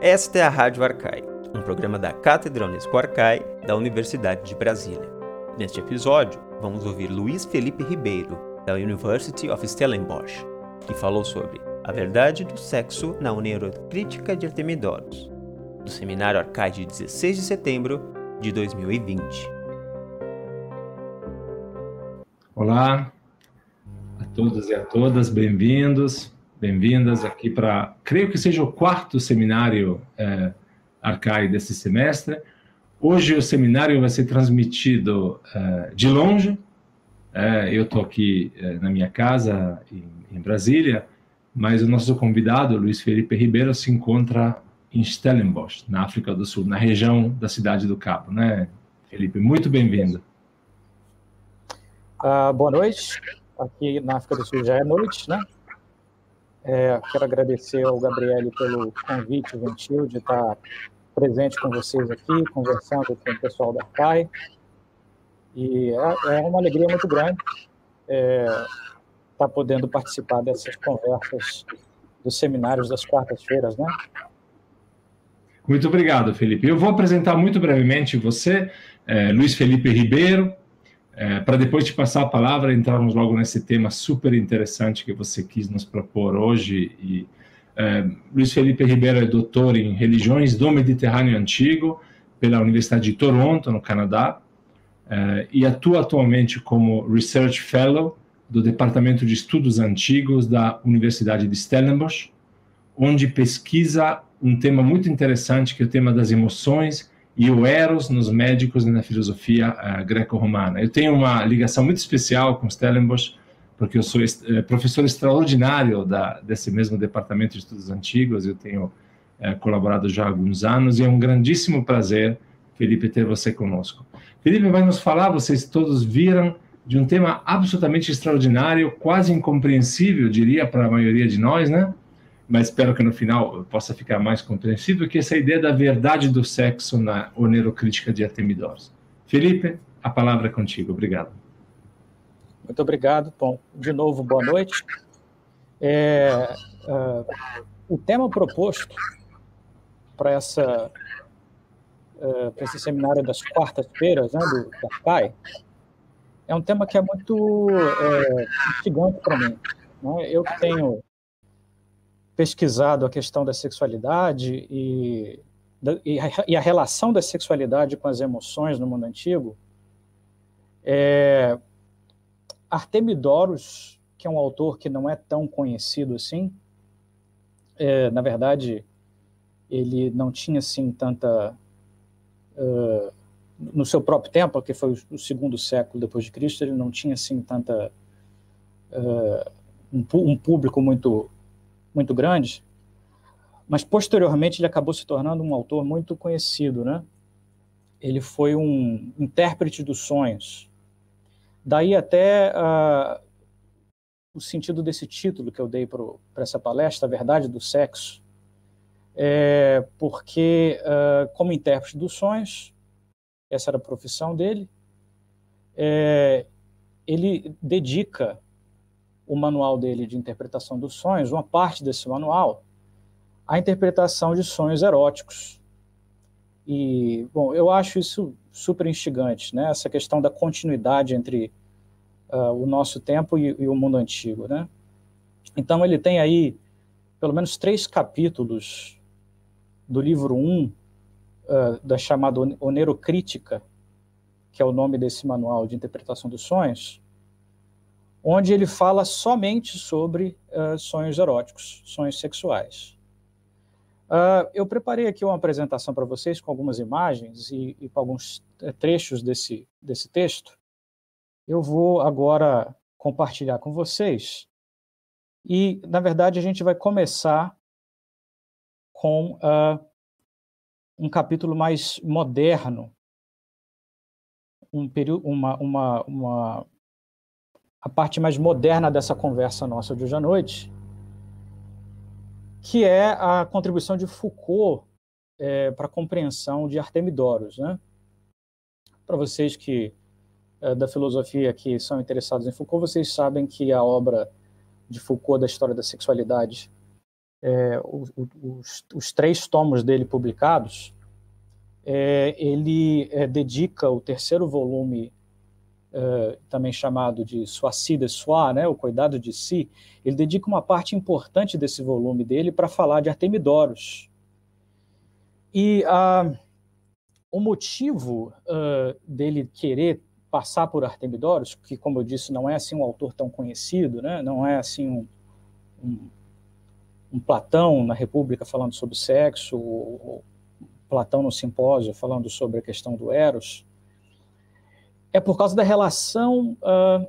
Esta é a Rádio Arcai, um programa da Cátedra Unesco Arcai da Universidade de Brasília. Neste episódio, vamos ouvir Luiz Felipe Ribeiro, da University of Stellenbosch, que falou sobre a verdade do sexo na Neurocrítica de Artemidoros, do Seminário Arcai de 16 de setembro de 2020. Olá a todos e a todas, bem-vindos bem-vindas aqui para, creio que seja o quarto seminário é, Arcai desse semestre. Hoje o seminário vai ser transmitido é, de longe. É, eu estou aqui é, na minha casa em, em, Brasília, mas o nosso convidado, Luiz Felipe Ribeiro, se encontra em Stellenbosch, na África do Sul, na região da cidade do Cabo, né, Felipe? Muito bem-vindo. Uh, boa noite. Aqui na África do Sul já é noite, né? É, quero agradecer ao Gabriele pelo convite gentil de estar presente com vocês aqui, conversando com o pessoal da CAI. E é, é uma alegria muito grande é, estar podendo participar dessas conversas dos seminários das quartas-feiras, né? Muito obrigado, Felipe. Eu vou apresentar muito brevemente você, é, Luiz Felipe Ribeiro, é, para depois de passar a palavra, entrarmos logo nesse tema super interessante que você quis nos propor hoje. E, é, Luiz Felipe Ribeiro é doutor em religiões do Mediterrâneo Antigo pela Universidade de Toronto, no Canadá, é, e atua atualmente como Research Fellow do Departamento de Estudos Antigos da Universidade de Stellenbosch, onde pesquisa um tema muito interessante, que é o tema das emoções e o Eros nos médicos e na filosofia uh, greco-romana. Eu tenho uma ligação muito especial com Stellenbosch, porque eu sou uh, professor extraordinário da, desse mesmo departamento de estudos antigos, eu tenho uh, colaborado já há alguns anos, e é um grandíssimo prazer, Felipe, ter você conosco. Felipe vai nos falar, vocês todos viram, de um tema absolutamente extraordinário, quase incompreensível, diria, para a maioria de nós, né? Mas espero que no final possa ficar mais compreensível, que essa ideia da verdade do sexo na onerocrítica de Artemidoros. Felipe, a palavra é contigo. Obrigado. Muito obrigado. Bom, de novo, boa noite. É, uh, o tema proposto para essa uh, para esse seminário das quartas-feiras, né, do, da é um tema que é muito é, instigante para mim. Né? Eu que tenho pesquisado a questão da sexualidade e, e, a, relação da sexualidade com as emoções no mundo antigo, é, Artemidoros, que é um autor que não é tão conhecido assim, é, na verdade, ele não tinha assim tanta. Uh, no seu próprio tempo, que foi o segundo século depois de Cristo, ele não tinha assim tanta. Uh, um público muito muito grande, mas posteriormente ele acabou se tornando um autor muito conhecido, né? Ele foi um intérprete dos sonhos. Daí até uh, o sentido desse título que eu dei para essa palestra, A Verdade do Sexo, é porque, uh, como intérprete dos sonhos, essa era a profissão dele, é, ele dedica o manual dele de interpretação dos sonhos, uma parte desse manual, a interpretação de sonhos eróticos. E, bom, eu acho isso super instigante, né? Essa questão da continuidade entre uh, o nosso tempo e, e, o mundo antigo, né? Então, ele tem aí pelo menos três capítulos do livro 1, um, uh, da chamada Onerocrítica, que é o nome desse manual de interpretação dos sonhos, onde ele fala somente sobre uh, sonhos eróticos, sonhos sexuais. Uh, eu preparei aqui uma apresentação para vocês com algumas imagens e, e com alguns eh, trechos desse, desse texto. Eu vou agora compartilhar com vocês. E, na verdade, a gente vai começar com uh, um capítulo mais moderno, um período, uma, uma, uma a parte mais moderna dessa conversa nossa de hoje à noite, que é a contribuição de Foucault é, para a compreensão de Artemidoros. Né? Para vocês que é, da filosofia que são interessados em Foucault, vocês sabem que a obra de Foucault da história da sexualidade é, os, os, três tomos dele publicados, é, ele é, dedica o terceiro volume, é, também chamado de Soici de Soi, né, o Cuidado de Si, ele dedica uma parte importante desse volume dele para falar de Artemidoros. E a, o motivo uh, dele querer passar por Artemidoros, que, como eu disse, não é assim um autor tão conhecido, né, não é assim um, um um Platão na República falando sobre sexo, ou Platão no Simpósio falando sobre a questão do Eros, é por causa da relação. Uh,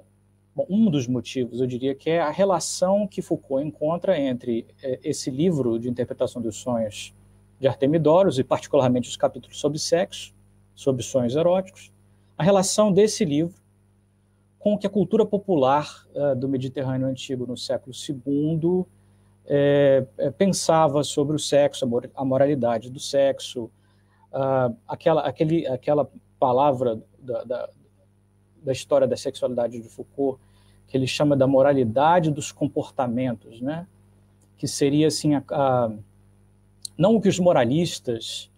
um dos motivos, eu diria, que é a relação que Foucault encontra entre uh, esse livro de interpretação dos sonhos de Artemidoros, e particularmente os capítulos sobre sexo, sobre sonhos eróticos, a relação desse livro com o que a cultura popular uh, do Mediterrâneo Antigo no século II é, é, pensava sobre o sexo, a moralidade do sexo, uh, aquela, aquele, aquela palavra da, da, da, história da sexualidade de Foucault, que ele chama da moralidade dos comportamentos, né? que seria assim, a, a, não o que os moralistas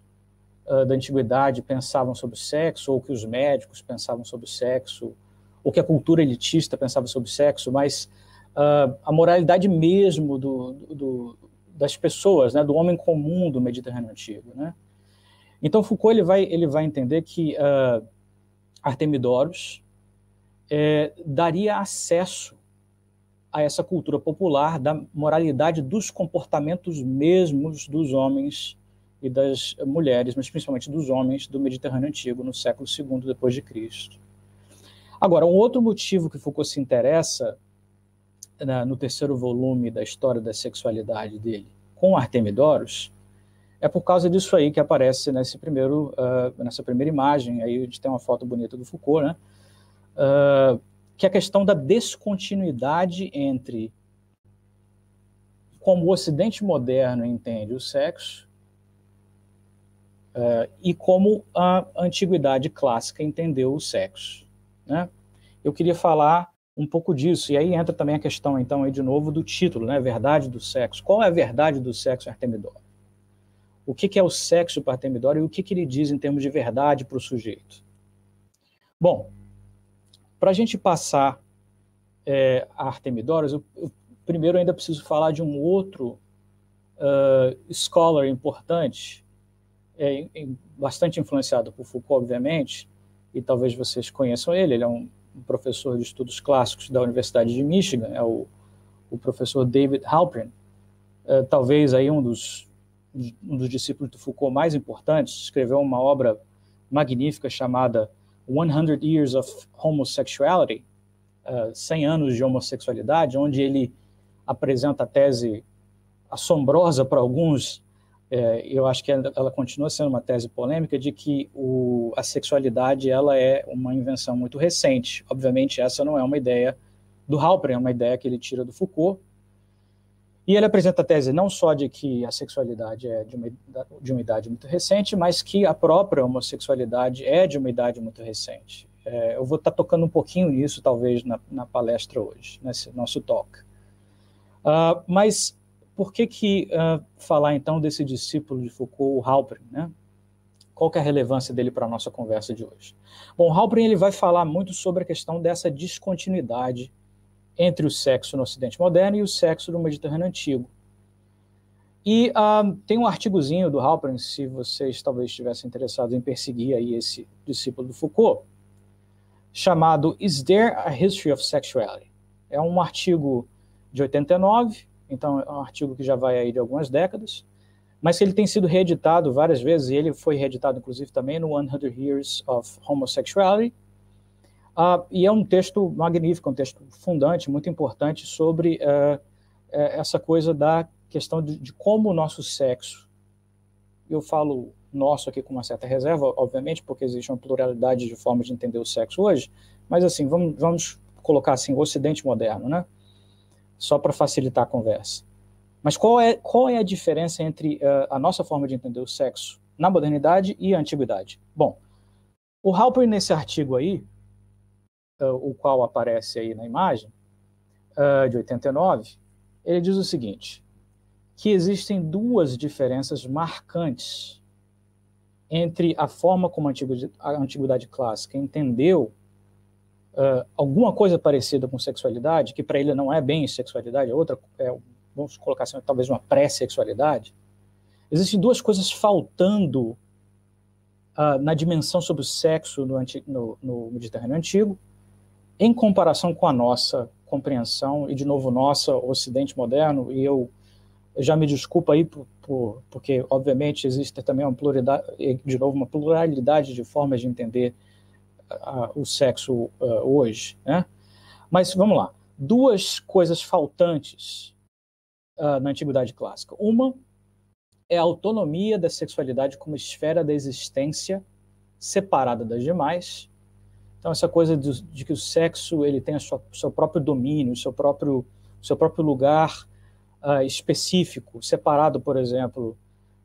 uh, da antiguidade pensavam sobre o sexo, ou que os médicos pensavam sobre o sexo, ou que a cultura elitista pensava sobre o sexo, mas uh, a moralidade mesmo do, do, das pessoas, né, do homem comum do Mediterrâneo antigo, né? Então Foucault ele vai ele vai entender que uh, é, daria acesso a essa cultura popular da moralidade dos comportamentos mesmos dos homens e das mulheres, mas principalmente dos homens do Mediterrâneo antigo no século II depois de Cristo. Agora, um outro motivo que Foucault se interessa na, no terceiro volume da história da sexualidade dele com Artemidoros, é por causa disso aí que aparece nesse primeiro, uh, nessa primeira imagem, aí a gente tem uma foto bonita do Foucault, né? Uh, que é a questão da descontinuidade entre como o Ocidente moderno entende o sexo uh, e como a antiguidade clássica entendeu o sexo. Né? Eu queria falar um pouco disso. E aí entra também a questão, então, aí de novo, do título, né? Verdade do sexo. Qual é a verdade do sexo Artemidoro? O que, que é o sexo para Artemidoro e o que, que ele diz em termos de verdade para o sujeito? Bom, para a gente passar é, a Artemidoros, eu, eu, primeiro ainda preciso falar de um outro uh, scholar importante, é, bastante influenciado por Foucault, obviamente, e talvez vocês conheçam ele, ele é um professor de estudos clássicos da Universidade de Michigan, é o, o professor David Halpern, é, talvez aí um dos, um dos discípulos do Foucault mais importantes, escreveu uma obra magnífica chamada 100 Years of Homosexuality, uh, é, 100 anos de homossexualidade, onde ele apresenta a tese assombrosa para alguns é, eu acho que ela, ela, continua sendo uma tese polêmica de que o, a sexualidade ela é uma invenção muito recente. Obviamente, essa não é uma ideia do Halperin, é uma ideia que ele tira do Foucault. E ele apresenta a tese não só de que a sexualidade é de uma, de uma idade muito recente, mas que a própria homossexualidade é de uma idade muito recente. É, eu vou estar tocando um pouquinho nisso, talvez, na, na palestra hoje, nesse nosso talk. Uh, mas por que, que uh, falar então desse discípulo de Foucault, o Halperin, né? Qual que é a relevância dele para a nossa conversa de hoje? Bom, Halperin ele vai falar muito sobre a questão dessa descontinuidade entre o sexo no Ocidente moderno e o sexo no Mediterrâneo antigo. E uh, tem um artigozinho do Halperin, se vocês talvez estivessem interessados em perseguir aí esse discípulo do Foucault, chamado Is There a History of Sexuality? É um artigo de 89, então é um artigo que já vai aí de algumas décadas, mas ele tem sido reeditado várias vezes, e ele foi reeditado inclusive também no 100 Years of Homosexuality, uh, e é um texto magnífico, um texto fundante, muito importante sobre uh, essa coisa da questão de, de como o nosso sexo, eu falo nosso aqui com uma certa reserva, obviamente, porque existe uma pluralidade de formas de entender o sexo hoje, mas assim, vamos, vamos colocar assim, o ocidente moderno, né? só para facilitar a conversa. Mas qual é, qual é a diferença entre uh, a nossa forma de entender o sexo na modernidade e a antiguidade? Bom, o Halper, nesse artigo aí, o qual aparece aí na imagem, uh, de 89, ele diz o seguinte, que existem duas diferenças marcantes entre a forma como a antiguidade clássica entendeu uh, alguma coisa parecida com sexualidade, que para ele não é bem sexualidade, é outra, é, vamos colocar assim, talvez uma pré-sexualidade. Existem duas coisas faltando uh, na dimensão sobre o sexo no, no, no Mediterrâneo Antigo, em comparação com a nossa compreensão, e de novo, nossa Ocidente moderno, e eu já me desculpa aí por, por, porque obviamente existe também uma pluralidade, de novo uma pluralidade de formas de entender uh, o sexo uh, hoje, né? Mas vamos lá, duas coisas faltantes uh, na antiguidade clássica. Uma é a autonomia da sexualidade como esfera da existência separada das demais. Então essa coisa de, de que o sexo ele tem o seu próprio domínio, seu próprio seu próprio lugar uh, específico, separado, por exemplo,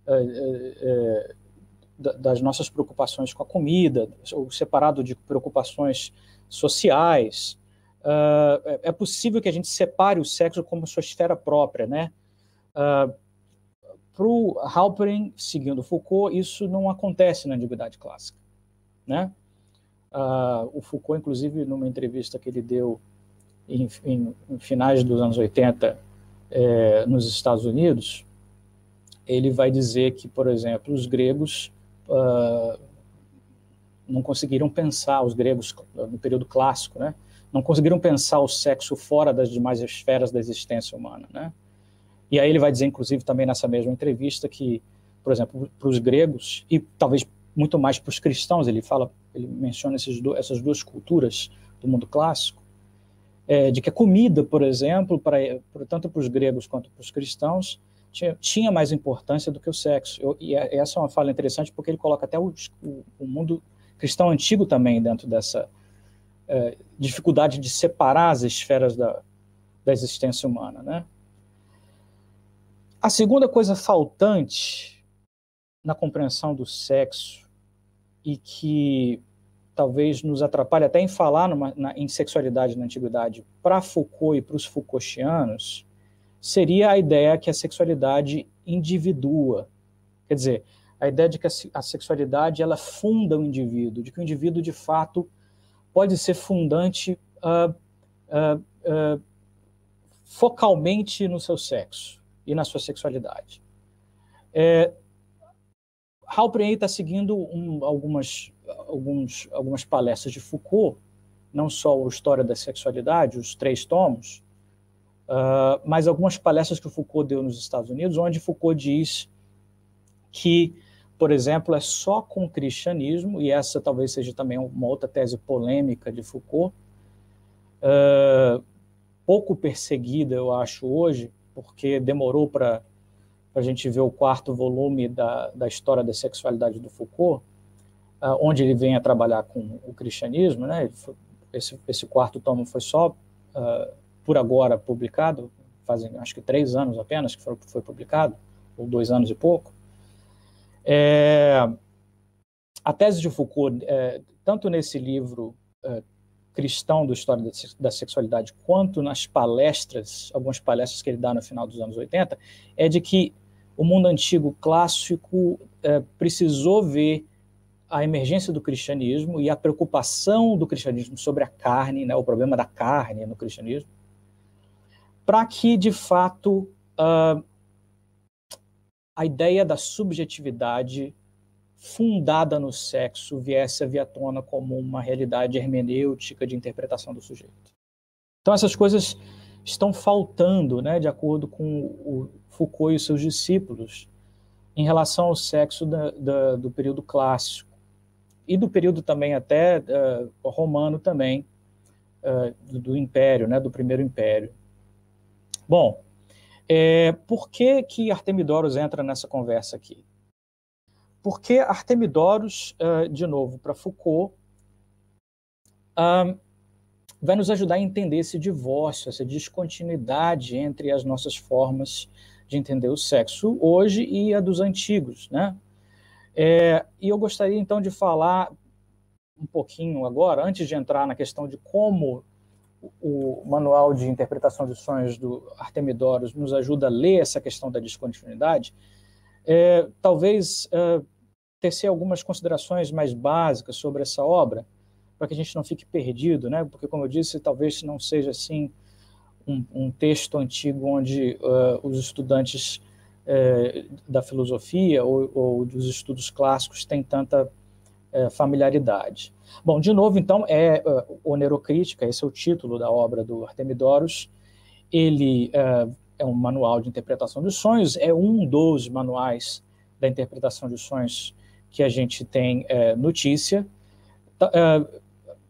uh, uh, das nossas preocupações com a comida, ou separado de preocupações sociais. É, é possível que a gente separe o sexo como sua esfera própria, né? Para o Halperin, seguindo Foucault, isso não acontece na Antiguidade Clássica, né? O Foucault, inclusive, numa entrevista que ele deu em, em, em finais dos anos 80 é, nos Estados Unidos, ele vai dizer que, por exemplo, os gregos uh, não conseguiram pensar, os gregos no período clássico, né, não conseguiram pensar o sexo fora das demais esferas da existência humana, né? E aí ele vai dizer, inclusive, também nessa mesma entrevista que, por exemplo, para os gregos e talvez muito mais para os cristãos, ele fala, ele menciona esses do, essas duas culturas do mundo clássico, é, de que a comida, por exemplo, para, tanto para os gregos quanto para os cristãos, tinha, tinha, mais importância do que o sexo. Eu, e é, essa é uma fala interessante porque ele coloca até o, o, o mundo cristão antigo também dentro dessa é, dificuldade de separar as esferas da, da existência humana. Né? A segunda coisa faltante na compreensão do sexo e que talvez nos atrapalhe até em falar numa, na, em sexualidade na antiguidade, para Foucault e para os Foucaultianos, seria a ideia que a sexualidade individua. Quer dizer, a ideia de que a, a sexualidade ela funda o indivíduo, de que o indivíduo de fato pode ser fundante uh, uh, uh, focalmente no seu sexo e na sua sexualidade. É, Halperin está seguindo um, algumas alguns, algumas palestras de Foucault, não só o História da Sexualidade, os três tomos, uh, mas algumas palestras que o Foucault deu nos Estados Unidos, onde Foucault diz que, por exemplo, é só com o cristianismo, e essa talvez seja também uma outra tese polêmica de Foucault, uh, pouco perseguida, eu acho, hoje, porque demorou para a gente ver o quarto volume da, da história da sexualidade do Foucault, uh, onde ele vem a trabalhar com o cristianismo, né? Esse, esse quarto tomo foi só uh, por agora publicado, fazem acho que três anos apenas que foi, foi publicado, ou dois anos e pouco. É, a tese de Foucault, é, tanto nesse livro é, cristão do História da Sexualidade, quanto nas palestras, algumas palestras que ele dá no final dos anos 80, é de que o mundo antigo clássico é, precisou ver a emergência do cristianismo e a preocupação do cristianismo sobre a carne, né, o problema da carne no cristianismo, para que, de fato, uh, a ideia da subjetividade fundada no sexo viesse à tona como uma realidade hermenêutica de interpretação do sujeito. Então, essas coisas estão faltando, né, de acordo com o Foucault e seus discípulos, em relação ao sexo da, da, do período clássico e do período também até uh, romano também, uh, do, do, Império, né, do Primeiro Império. Bom, é, por que que Artemidoros entra nessa conversa aqui? Porque Artemidoros, uh, de novo, para Foucault, vai nos ajudar a entender esse divórcio, essa descontinuidade entre as nossas formas de entender o sexo hoje e a dos antigos, né? É, e eu gostaria então de falar um pouquinho agora, antes de entrar na questão de como o manual de interpretação de sonhos do Artemidoros nos ajuda a ler essa questão da descontinuidade, é, talvez é, tecer algumas considerações mais básicas sobre essa obra, para que a gente não fique perdido, né? Porque, como eu disse, talvez não seja assim um, um texto antigo onde uh, os estudantes uh, da filosofia ou, ou, dos estudos clássicos têm tanta uh, familiaridade. Bom, de novo, então, é Onerocrítica, esse é o título da obra do Artemidoros. Ele é um manual de interpretação dos sonhos, é um dos manuais da interpretação dos sonhos que a gente tem notícia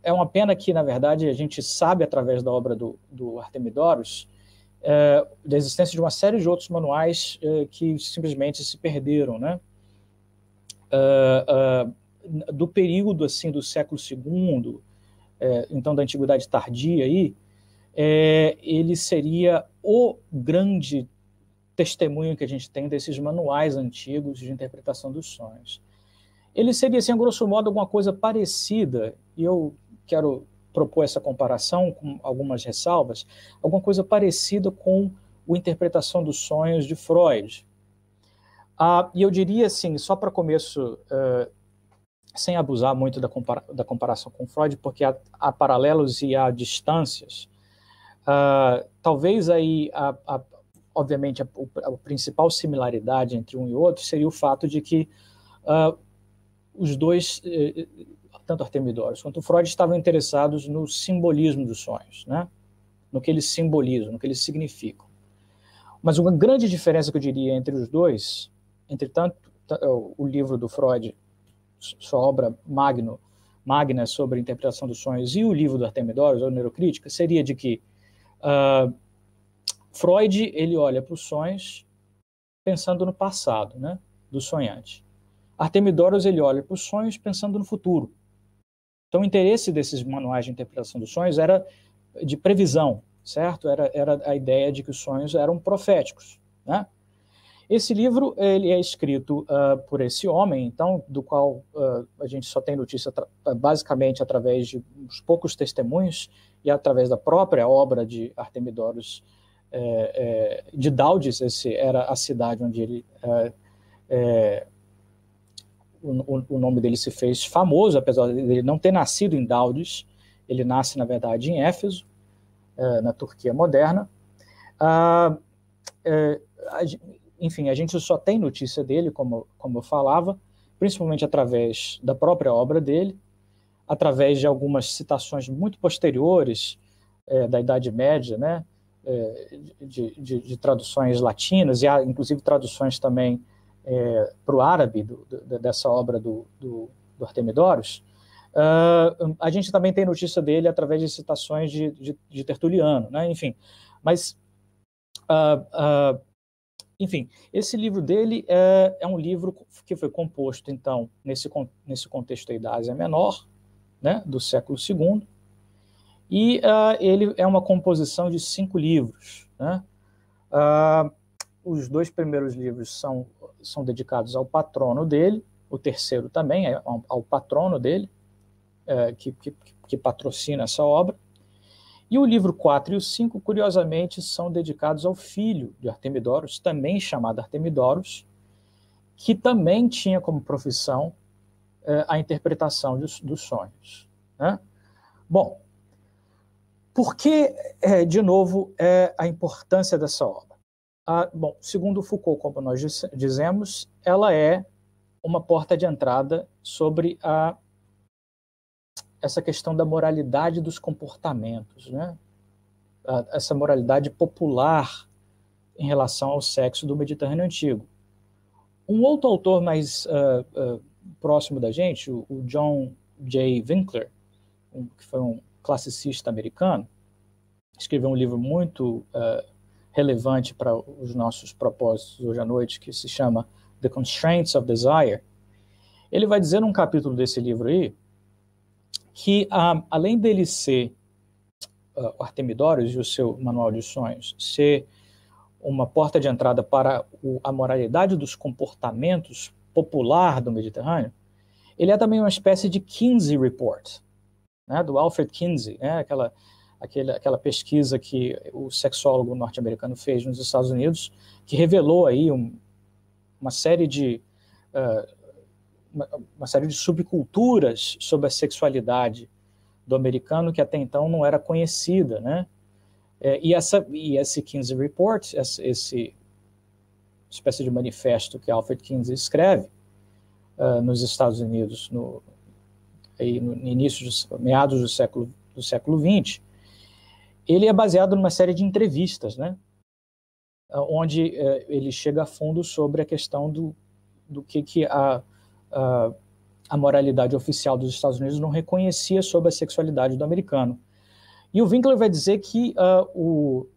é uma pena que, na verdade, a gente sabe através da obra do, do Artemidoros é, da existência de uma série de outros manuais é, que simplesmente se perderam, né? É, é do período assim do século II, é, então da antiguidade tardia aí, ele seria o grande testemunho que a gente tem desses manuais antigos de interpretação dos sonhos. Ele seria, assim, a grosso modo, alguma coisa parecida, e eu quero propor essa comparação com algumas ressalvas, alguma coisa parecida com a interpretação dos sonhos de Freud. Ah, e eu diria assim, só para começo, uh, sem abusar muito da, compara da, comparação com Freud, porque há, há, paralelos e há distâncias, uh, talvez aí, a, a, obviamente, a, a, principal similaridade entre um e outro seria o fato de que uh, os dois eh, tanto Artemidoros quanto Freud estavam interessados no simbolismo dos sonhos, né? no que eles simbolizam, no que eles significam. Mas uma grande diferença que eu diria entre os dois, entre tanto o livro do Freud, sua obra magno, magna sobre a interpretação dos sonhos, e o livro do Artemidoros, a Neurocrítica, seria de que uh, Freud ele olha para os sonhos pensando no passado, né, do sonhante. Artemidoros ele olha para os sonhos pensando no futuro. Então, o interesse desses manuais de interpretação dos sonhos era de previsão, certo? Era, era a ideia de que os sonhos eram proféticos, né? Esse livro ele é escrito uh, por esse homem, então, do qual uh, a gente só tem notícia basicamente através de uns poucos testemunhos e através da própria obra de Artemidoros é, é, de Daudes, esse era a cidade onde ele é, o, o, nome dele se fez famoso, apesar de ele não ter nascido em Daudes, ele nasce, na verdade, em Éfeso, é, na Turquia moderna. Ah, é, a, enfim, a gente só tem notícia dele, como, como eu falava, principalmente através da própria obra dele, através de algumas citações muito posteriores é, da Idade Média, né, é, de, de, de, traduções latinas, e há inclusive traduções também é, para o árabe do, do, dessa obra do, do, do Artemidoros, uh, a gente também tem notícia dele através de citações de, de, de Tertuliano, né? enfim. Mas, uh, uh, enfim, esse livro dele é, é, um livro que foi composto, então, nesse, nesse contexto aí da Ásia Menor, né, do século II, e ele é uma composição de cinco livros, né? os dois primeiros livros são são dedicados ao patrono dele, o terceiro também é ao, patrono dele, é, que, que, que, patrocina essa obra. E o livro 4 e o 5, curiosamente, são dedicados ao filho de Artemidoros, também chamado Artemidoros, que também tinha como profissão é, a interpretação dos, dos sonhos. Né? Bom, por que, é, de novo, é a importância dessa obra? Ah, bom, segundo Foucault, como nós dizemos, ela é uma porta de entrada sobre a, essa questão da moralidade dos comportamentos, né? essa moralidade popular em relação ao sexo do Mediterrâneo Antigo. Um outro autor mais uh, uh, próximo da gente, o, o John J. Winkler, um, que foi um classicista americano, escreveu um livro muito uh, relevante para os nossos propósitos hoje à noite, que se chama The Constraints of Desire, ele vai dizer num capítulo desse livro aí que, ah, além dele ser uh, Artemidorus e o seu Manual de Sonhos, ser uma porta de entrada para o, a moralidade dos comportamentos popular do Mediterrâneo, ele é também uma espécie de Kinsey Report, né, do Alfred Kinsey, né, aquela aquele, aquela pesquisa que o sexólogo norte-americano fez nos Estados Unidos, que revelou aí um, uma série de uh, uma, uma, série de subculturas sobre a sexualidade do americano que até então não era conhecida, né? É, e essa e esse Kinsey Report, esse, esse espécie de manifesto que Alfred Kinsey escreve uh, nos Estados Unidos no, aí no início dos meados do século do século 20, ele é baseado numa série de entrevistas, né? onde uh, ele chega a fundo sobre a questão do, do que, que a, a, a, moralidade oficial dos Estados Unidos não reconhecia sobre a sexualidade do americano. E o Winkler vai dizer que uh, o,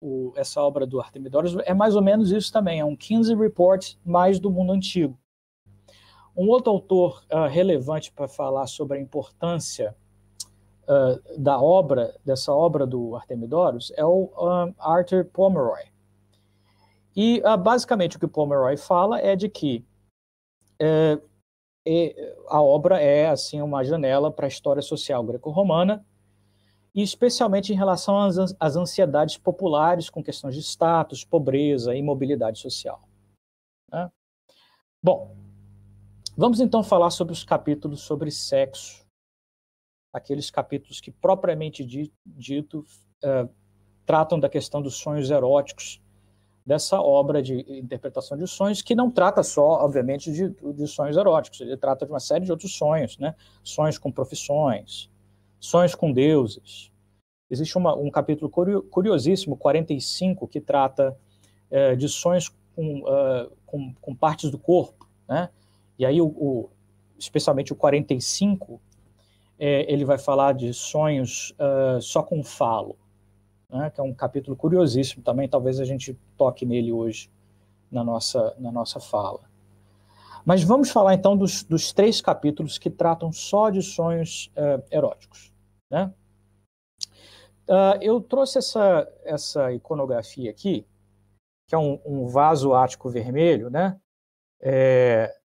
o, essa obra do Artemidorus é mais ou menos isso também, é um Kinsey Report mais do mundo antigo. Um outro autor uh, relevante para falar sobre a importância uh, da obra, dessa obra do Artemidorus, é o Arthur Pomeroy. E basicamente o que Pomeroy fala é de que é, a obra é assim uma janela para a história social greco-romana e especialmente em relação às, às ansiedades populares com questões de status, pobreza e mobilidade social. Né? Bom, vamos então falar sobre os capítulos sobre sexo, aqueles capítulos que propriamente dito uh, tratam da questão dos sonhos eróticos dessa obra de interpretação de sonhos, que não trata só, obviamente, de, de sonhos eróticos, ele trata de uma série de outros sonhos, né? sonhos com profissões, sonhos com deuses. Existe uma, um capítulo curiosíssimo, 45, que trata é, de sonhos com, uh, com, com, partes do corpo, né? E aí, o, o especialmente o 45, é, ele vai falar de sonhos uh, só com falo, né? que é um capítulo curiosíssimo também, talvez a gente toque nele hoje na nossa, na nossa fala. Mas vamos falar então dos, dos três capítulos que tratam só de sonhos uh, eróticos. Né? Uh, eu trouxe essa, essa iconografia aqui, que é um, um vaso ático vermelho, né? É,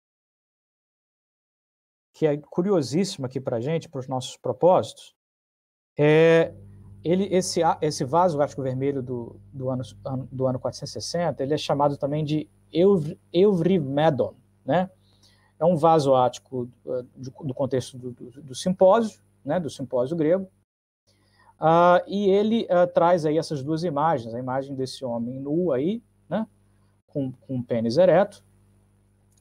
que é curiosíssimo aqui para a gente, para os nossos propósitos. É, ele, esse, esse vaso ático vermelho do, do, ano, do ano 460, ele é chamado também de Euvrimedon, né? É um vaso ático uh, do, contexto do, do, do simpósio, né, do simpósio grego, uh, e ele uh, traz aí essas duas imagens, a imagem desse homem nu aí, né, com, com um pênis ereto,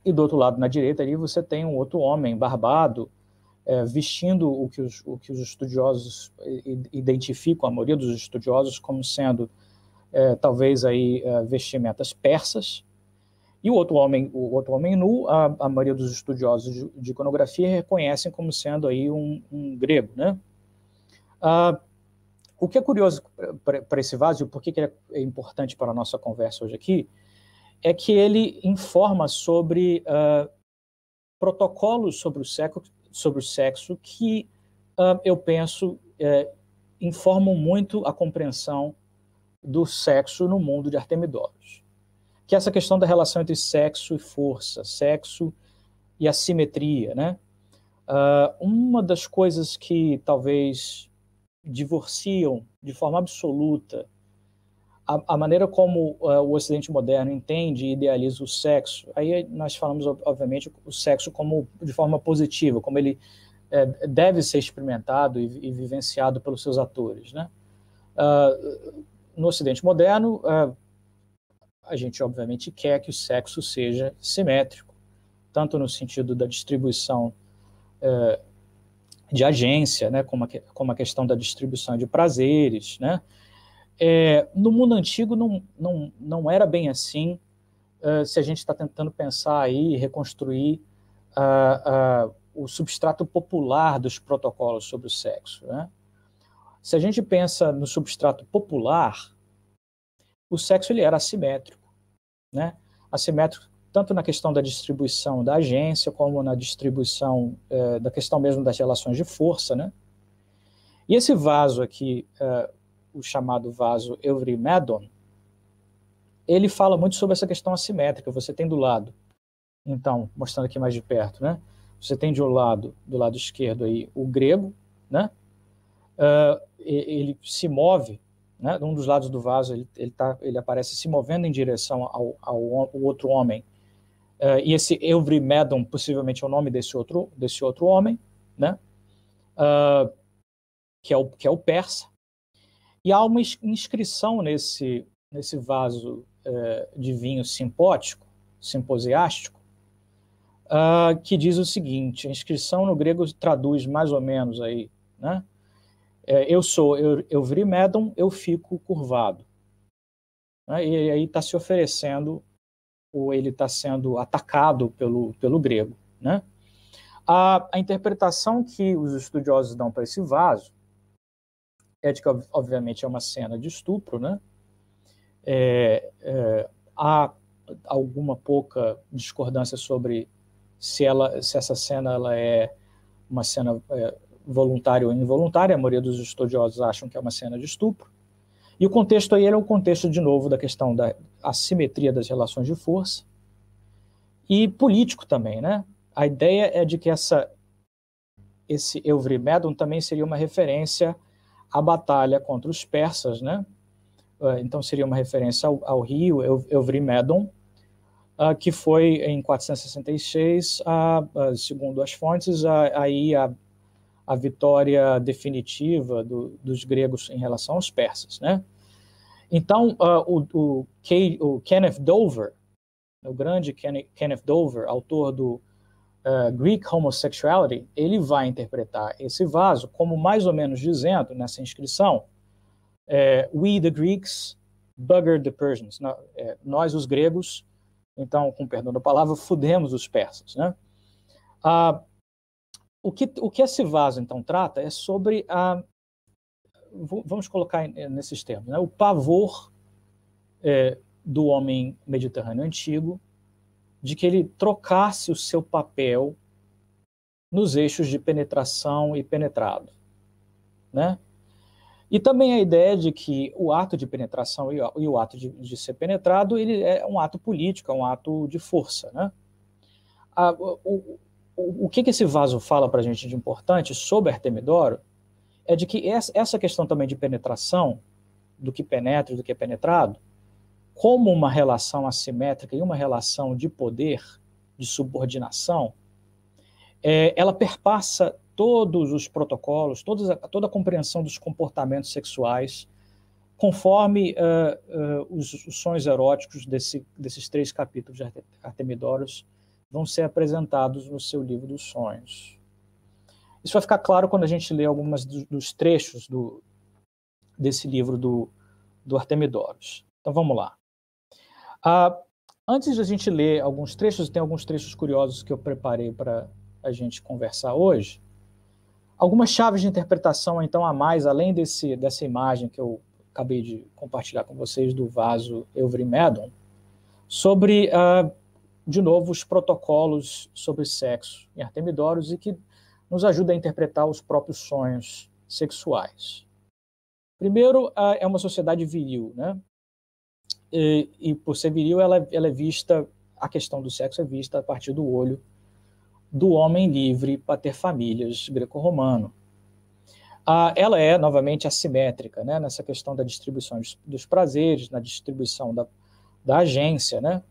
e do outro lado, na direita ali, você tem um outro homem barbado, é, vestindo o que, os, o que os estudiosos identificam, a maioria dos estudiosos, como sendo é, talvez aí é, vestimentas persas, e o outro homem, o outro homem nu, a, a maioria dos estudiosos de, de, iconografia reconhecem como sendo aí um, um grego, né? Ah, o que é curioso para esse vaso, e por que, que é importante para a nossa conversa hoje aqui, é que ele informa sobre uh, protocolos sobre o, sexo, sobre o sexo que uh, eu penso uh, informam muito a compreensão do sexo no mundo de Artemidoros. Que essa questão da relação entre sexo e força, sexo e assimetria, né? Uh, uma das coisas que talvez divorciam de forma absoluta a, maneira como uh, o Ocidente moderno entende e idealiza o sexo. Aí nós falamos, obviamente, o sexo como de forma positiva, como ele é, deve ser experimentado e, e, vivenciado pelos seus atores, né? Uh, no Ocidente moderno, uh, a gente obviamente quer que o sexo seja simétrico, tanto no sentido da distribuição de agência, né, como a, como a questão da distribuição de prazeres, né? É, no mundo antigo não, não, não era bem assim, uh, se a gente está tentando pensar aí, reconstruir uh, uh, o substrato popular dos protocolos sobre o sexo. Né? Se a gente pensa no substrato popular, o sexo ele era assimétrico, né? assimétrico tanto na questão da distribuição da agência, como na distribuição eh, da questão mesmo das relações de força, né? E esse vaso aqui, eh, o chamado vaso Eurimedon, ele fala muito sobre essa questão assimétrica. Você tem do lado, então, mostrando aqui mais de perto, né? Você tem de um lado, do lado esquerdo aí, o grego, né? uh, ele se move, né, um dos lados do vaso ele, ele, tá, ele aparece se movendo em direção ao, ao, ao outro homem, uh, e esse Euvrimedon possivelmente é o nome desse outro, desse outro homem, né, uh, que, é o, que é o persa, e há uma inscrição nesse, nesse vaso de vinho simpótico, simposiástico, uh, que diz o seguinte: a inscrição no grego traduz mais ou menos aí, né? É, eu sou eu, eu vrimedon, eu fico curvado. Né? E aí está se oferecendo, ou ele está sendo atacado pelo, pelo grego, né? A, a interpretação que os estudiosos dão para esse vaso é que, obviamente, é uma cena de estupro, né? É, é, há alguma pouca discordância sobre se, ela, se essa cena ela é uma cena é, voluntária ou involuntária, a maioria dos estudiosos acham que é uma cena de estupro. E o contexto aí é o contexto, de novo, da questão da assimetria das relações de força e político também, né? A ideia é de que essa, esse Euvrimedon também seria uma referência à batalha contra os persas, né? É, então seria uma referência ao, ao rio Euvrimedon, uh, que foi em 466, uh, segundo as fontes, aí a, a vitória definitiva do, dos gregos em relação aos persas, né? Então, o, o, o, Kenneth Dover, o grande Kenneth Dover, autor do Greek Homosexuality, ele vai interpretar esse vaso como mais ou menos dizendo nessa inscrição, é, we the Greeks buggered the Persians, é, nós os gregos então, com perdão da palavra, fudemos os persas. Né? Ah, o, que, o que esse vaso, então, trata é sobre a. Vamos colocar nesses termos: né? o pavor é, do homem mediterrâneo antigo de que ele trocasse o seu papel nos eixos de penetração e penetrado. Né? E também a ideia de que o ato de penetração e, o ato de, de, ser penetrado ele é um ato político, é um ato de força. Né? A, o, o, o, que, que esse vaso fala para a gente de importante sobre Artemidoro é de que essa questão também de penetração, do que penetra e do que é penetrado, como uma relação assimétrica e uma relação de poder, de subordinação, é, ela perpassa todos os protocolos, toda, toda a compreensão dos comportamentos sexuais, conforme uh, uh, os, os, sonhos eróticos desse, desses três capítulos de Artemidoros vão ser apresentados no seu livro dos sonhos. Isso vai ficar claro quando a gente lê algumas dos, dos trechos do, desse livro do, do Artemidoros. Então vamos lá. Uh, antes de a gente ler alguns trechos, tem alguns trechos curiosos que eu preparei para a gente conversar hoje. Algumas chaves de interpretação, então, a mais, além desse, dessa imagem que eu acabei de compartilhar com vocês do vaso Euvrimedon, sobre, uh, de novo, os protocolos sobre sexo em Artemidoros e que nos ajuda a interpretar os próprios sonhos sexuais. Primeiro, uh, é uma sociedade viril, né? E, e, por ser viril, ela, ela é vista, a questão do sexo é vista a partir do olho do homem livre para ter famílias greco-romano. Ah, ela é, novamente, assimétrica né, nessa questão da distribuição dos prazeres, na distribuição da, da agência. Né?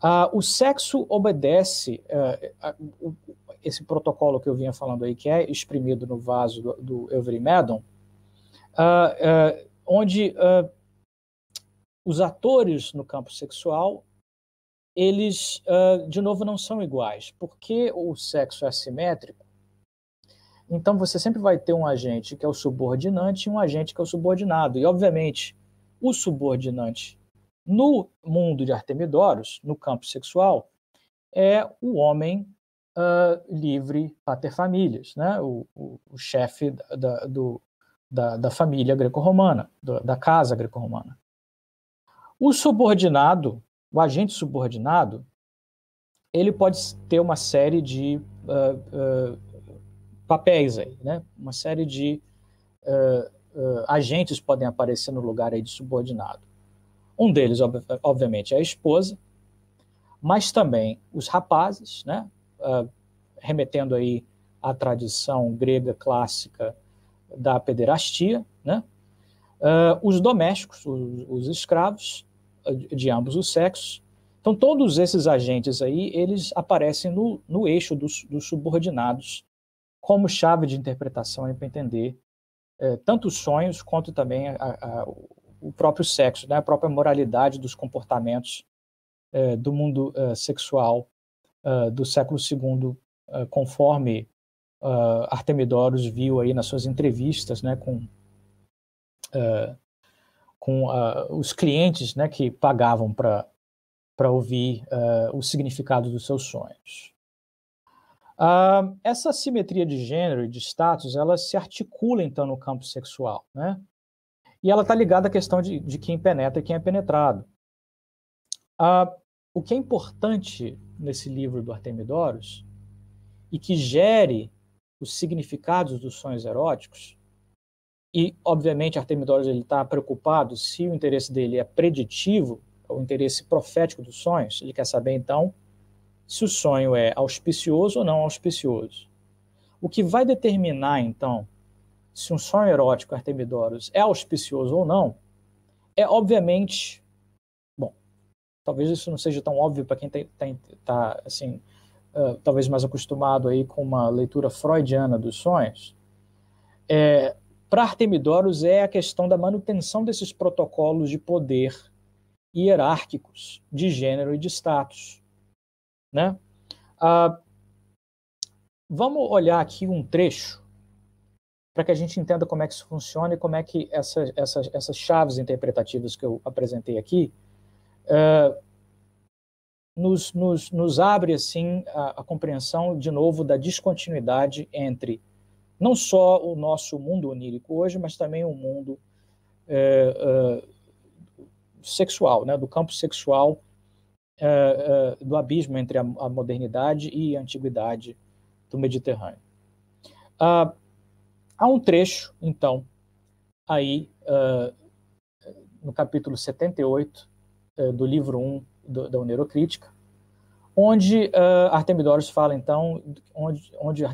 Ah, o sexo obedece ah, esse protocolo que eu vinha falando aí, que é exprimido no vaso do, do Euvrimedon, ah, ah, onde os atores no campo sexual eles, uh, de novo, não são iguais. Porque o sexo é assimétrico, então você sempre vai ter um agente que é o subordinante e um agente que é o subordinado. E, obviamente, o subordinante no mundo de Artemidoros, no campo sexual, é o homem uh, livre para ter famílias, né? o, o, o chefe da, do, da, da família greco-romana, da casa greco-romana. O subordinado o agente subordinado ele pode ter uma série de uh, uh, papéis aí, né? Uma série de uh, agentes podem aparecer no lugar aí de subordinado. Um deles, ob obviamente, é a esposa, mas também os rapazes, né? remetendo aí à tradição grega clássica da pederastia, né? Uh, os domésticos, os, os escravos de ambos os sexos. Então, todos esses agentes aí, eles aparecem no, no eixo dos, dos subordinados como chave de interpretação para entender é, tanto os sonhos quanto também a, a, o próprio sexo, né? a própria moralidade dos comportamentos é, do mundo é, sexual é, do século II, conforme Artemidoros viu aí nas suas entrevistas né, com com uh, os clientes né, que pagavam para ouvir uh, o significado dos seus sonhos. Uh, essa simetria de gênero e de status, ela se articula então no campo sexual, né? E ela está ligada à questão de, de, quem penetra e quem é penetrado. o que é importante nesse livro do Artemidoros e que gere os significados dos sonhos eróticos e, obviamente, Artemidoros está preocupado se o interesse dele é preditivo, o interesse profético dos sonhos. Ele quer saber, então, se o sonho é auspicioso ou não auspicioso. O que vai determinar, então, se um sonho erótico Artemidoros é auspicioso ou não, é, obviamente, bom, talvez isso não seja tão óbvio para quem está, tá, assim, uh, talvez mais acostumado aí com uma leitura freudiana dos sonhos, é, para Artemidoros é a questão da manutenção desses protocolos de poder hierárquicos, de gênero e de status. Né? Ah, vamos olhar aqui um trecho para que a gente entenda como é que isso funciona e como é que essa, essa, essas chaves interpretativas que eu apresentei aqui uh, nos, nos, nos, abre assim a, a compreensão de novo da descontinuidade entre não só o nosso mundo onírico hoje, mas também o mundo é, é, sexual, né, do campo sexual, é, é do abismo entre a, a, modernidade e a antiguidade do Mediterrâneo. Ah, há um trecho, então, aí, ah, no capítulo 78 é, do livro 1 do, da Onerocrítica, onde uh, fala, então, onde, onde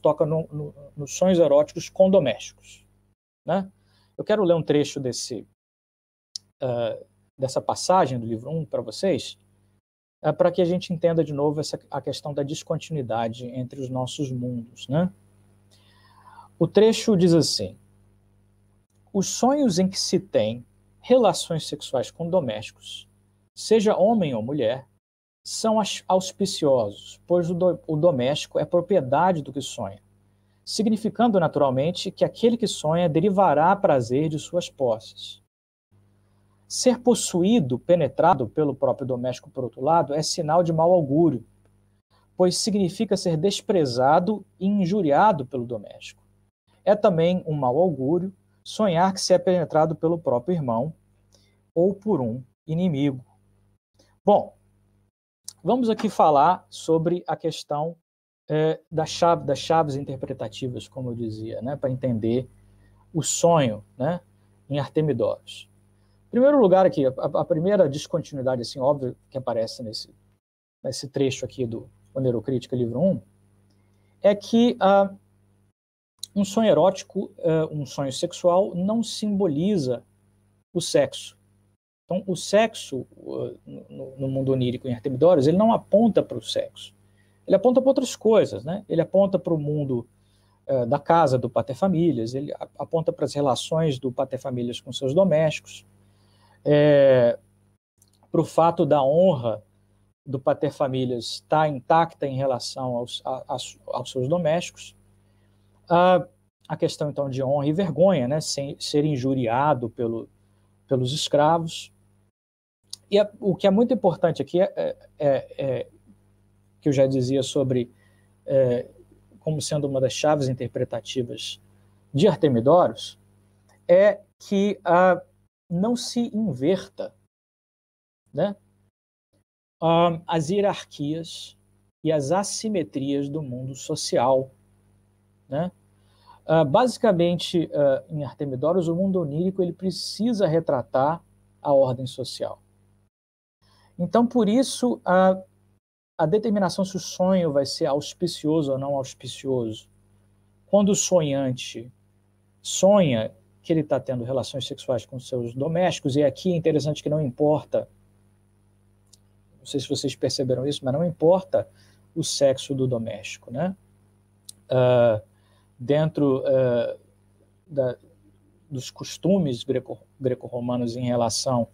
toca no, no, nos sonhos eróticos com domésticos. Né? Eu quero ler um trecho desse, uh, dessa passagem do livro 1 para vocês, uh, para que a gente entenda de novo essa, a questão da descontinuidade entre os nossos mundos. Né? O trecho diz assim: Os sonhos em que se tem relações sexuais com domésticos, seja homem ou mulher, são auspiciosos, pois o, do, o doméstico é propriedade do que sonha, significando naturalmente que aquele que sonha derivará prazer de suas posses. Ser possuído, penetrado pelo próprio doméstico, por outro lado, é sinal de mau augúrio, pois significa ser desprezado e injuriado pelo doméstico. É também um mau augúrio sonhar que se é penetrado pelo próprio irmão ou por um inimigo. Bom, Vamos aqui falar sobre a questão é, da chave, das chaves interpretativas, como eu dizia, né, para entender o sonho né, em Artemidoros. Em primeiro lugar aqui, a, a, primeira descontinuidade assim, óbvia que aparece nesse, nesse trecho aqui do Onerocrítica, livro 1, é que uh, um sonho erótico, uh, um sonho sexual, não simboliza o sexo. Então, o sexo no, mundo onírico em Artemidoros, ele não aponta para o sexo. Ele aponta para outras coisas, né? Ele aponta para o mundo uh, da casa do paterfamilias, ele aponta para as relações do paterfamilias com seus domésticos, é, para o fato da honra do paterfamilias estar tá intacta em relação aos, a, a, aos seus domésticos. Uh, a questão, então, de honra e vergonha, né? Sem, ser injuriado pelo, pelos escravos. E a, o que é muito importante aqui é, é, é, é que eu já dizia sobre é, como sendo uma das chaves interpretativas de Artemidoros, é que a, não se inverta né, as hierarquias e as assimetrias do mundo social. Né? Uh, basicamente, uh, em Artemidoros, o mundo onírico ele precisa retratar a ordem social. Então, por isso, a, a determinação se o sonho vai ser auspicioso ou não auspicioso, quando o sonhante sonha que ele está tendo relações sexuais com seus domésticos, e aqui é interessante que não importa, não sei se vocês perceberam isso, mas não importa o sexo do doméstico, né? Uh, dentro uh, da, dos costumes greco-romanos em relação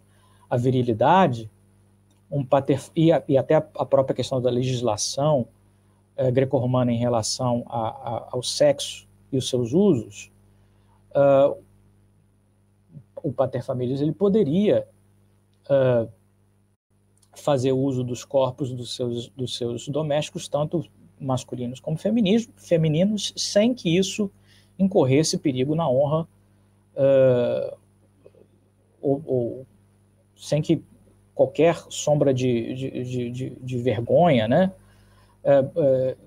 à virilidade, um pater, e, a, e, até a, própria questão da legislação uh, greco-romana em relação a, a, ao sexo e os seus usos, uh, o paterfamilias ele poderia uh, fazer uso dos corpos dos seus, dos seus domésticos, tanto masculinos como femininos, sem que isso incorresse perigo na honra uh, ou, ou, sem que qualquer sombra de, de, de, de vergonha né, uh, uh,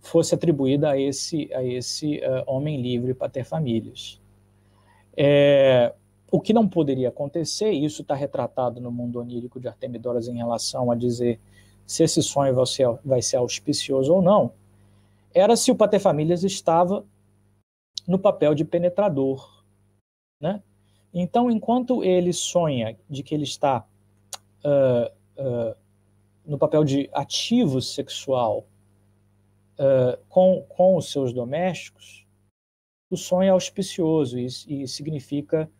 fosse atribuída a esse, a esse homem livre para ter famílias. É, o que não poderia acontecer, e isso está retratado no mundo onírico de Artemidoras em relação a dizer se esse sonho vai ser, vai ser auspicioso ou não, era se o paterfamilias estava no papel de penetrador. Né? Então, enquanto ele sonha de que ele está uh, no papel de ativo sexual uh, com, com os seus domésticos, o sonho é auspicioso e, e significa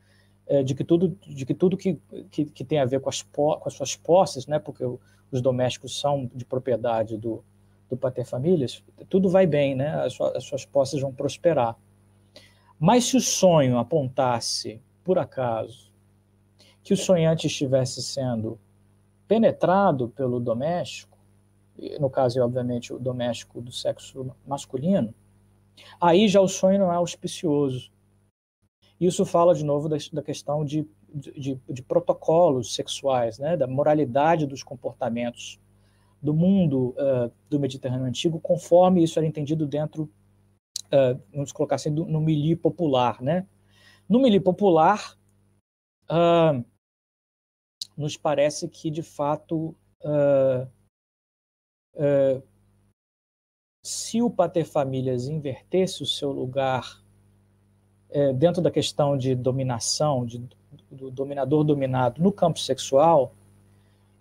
é, de que tudo, de que, tudo que, que, que, tem a ver com as, com as suas posses, né, porque os domésticos são de propriedade do, do pater-famílias, tudo vai bem, né, as, suas, as suas posses vão prosperar. Mas se o sonho apontasse, por acaso, que o sonhante estivesse sendo penetrado pelo doméstico, no caso, obviamente, o doméstico do sexo masculino, aí já o sonho não é auspicioso. Isso fala, de novo, da, da questão de, de, de, protocolos sexuais, né? da moralidade dos comportamentos do mundo uh, do Mediterrâneo Antigo, conforme isso era entendido dentro, uh, vamos colocar assim, do, no milieu popular. Né? No milieu popular, uh, nos parece que, de fato, se o pater-famílias invertesse o seu lugar é, dentro da questão de dominação, de, do dominador dominado no campo sexual,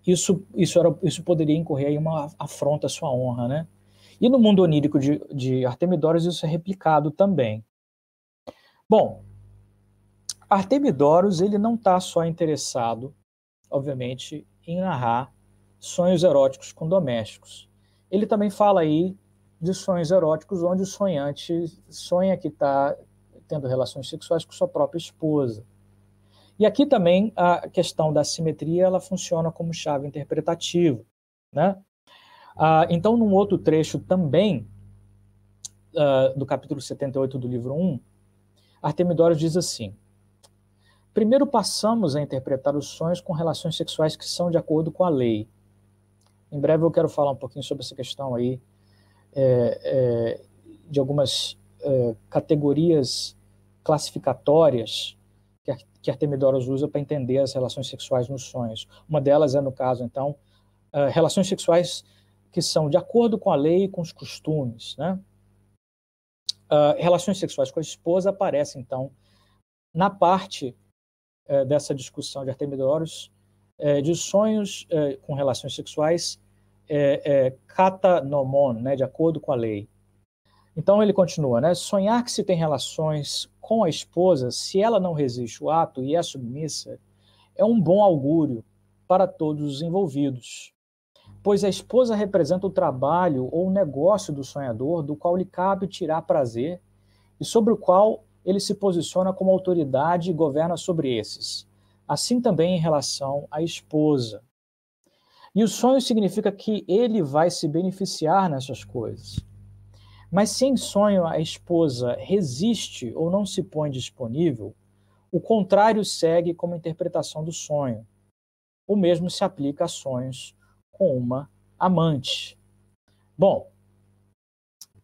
isso, isso, era, isso poderia incorrer em uma afronta à sua honra, né? E no mundo onírico de, de Artemidoros isso é replicado também. Bom, Artemidoros ele não está só interessado, obviamente, em narrar sonhos eróticos com domésticos. Ele também fala aí de sonhos eróticos onde o sonhante sonha que está tendo relações sexuais com sua própria esposa. E aqui também a questão da simetria ela funciona como chave interpretativa. Né? Ah, então, num outro trecho também, uh, do capítulo 78 do livro 1, Artemidoro diz assim: Primeiro passamos a interpretar os sonhos com relações sexuais que são de acordo com a lei. Em breve eu quero falar um pouquinho sobre essa questão aí, é, é, de algumas é, categorias classificatórias que, que Artemidoros usa para entender as relações sexuais nos sonhos. Uma delas é, no caso, então, uh, relações sexuais que são de acordo com a lei e com os costumes. Né? Uh, relações sexuais com a esposa aparecem, então, na parte uh, dessa discussão de Artemidoros uh, de sonhos com relações sexuais kata-nomon, né, de acordo com a lei. Então ele continua, né? Sonhar que se tem relações com a esposa, se ela não resiste o ato e é submissa, é um bom augúrio para todos os envolvidos. Pois a esposa representa o trabalho ou o negócio do sonhador, do qual lhe cabe tirar prazer e sobre o qual ele se posiciona como autoridade e governa sobre esses. Assim também em relação à esposa. E o sonho significa que ele vai se beneficiar nessas coisas. Mas se em sonho a esposa resiste ou não se põe disponível, o contrário segue como interpretação do sonho. O mesmo se aplica a sonhos com uma amante. Bom,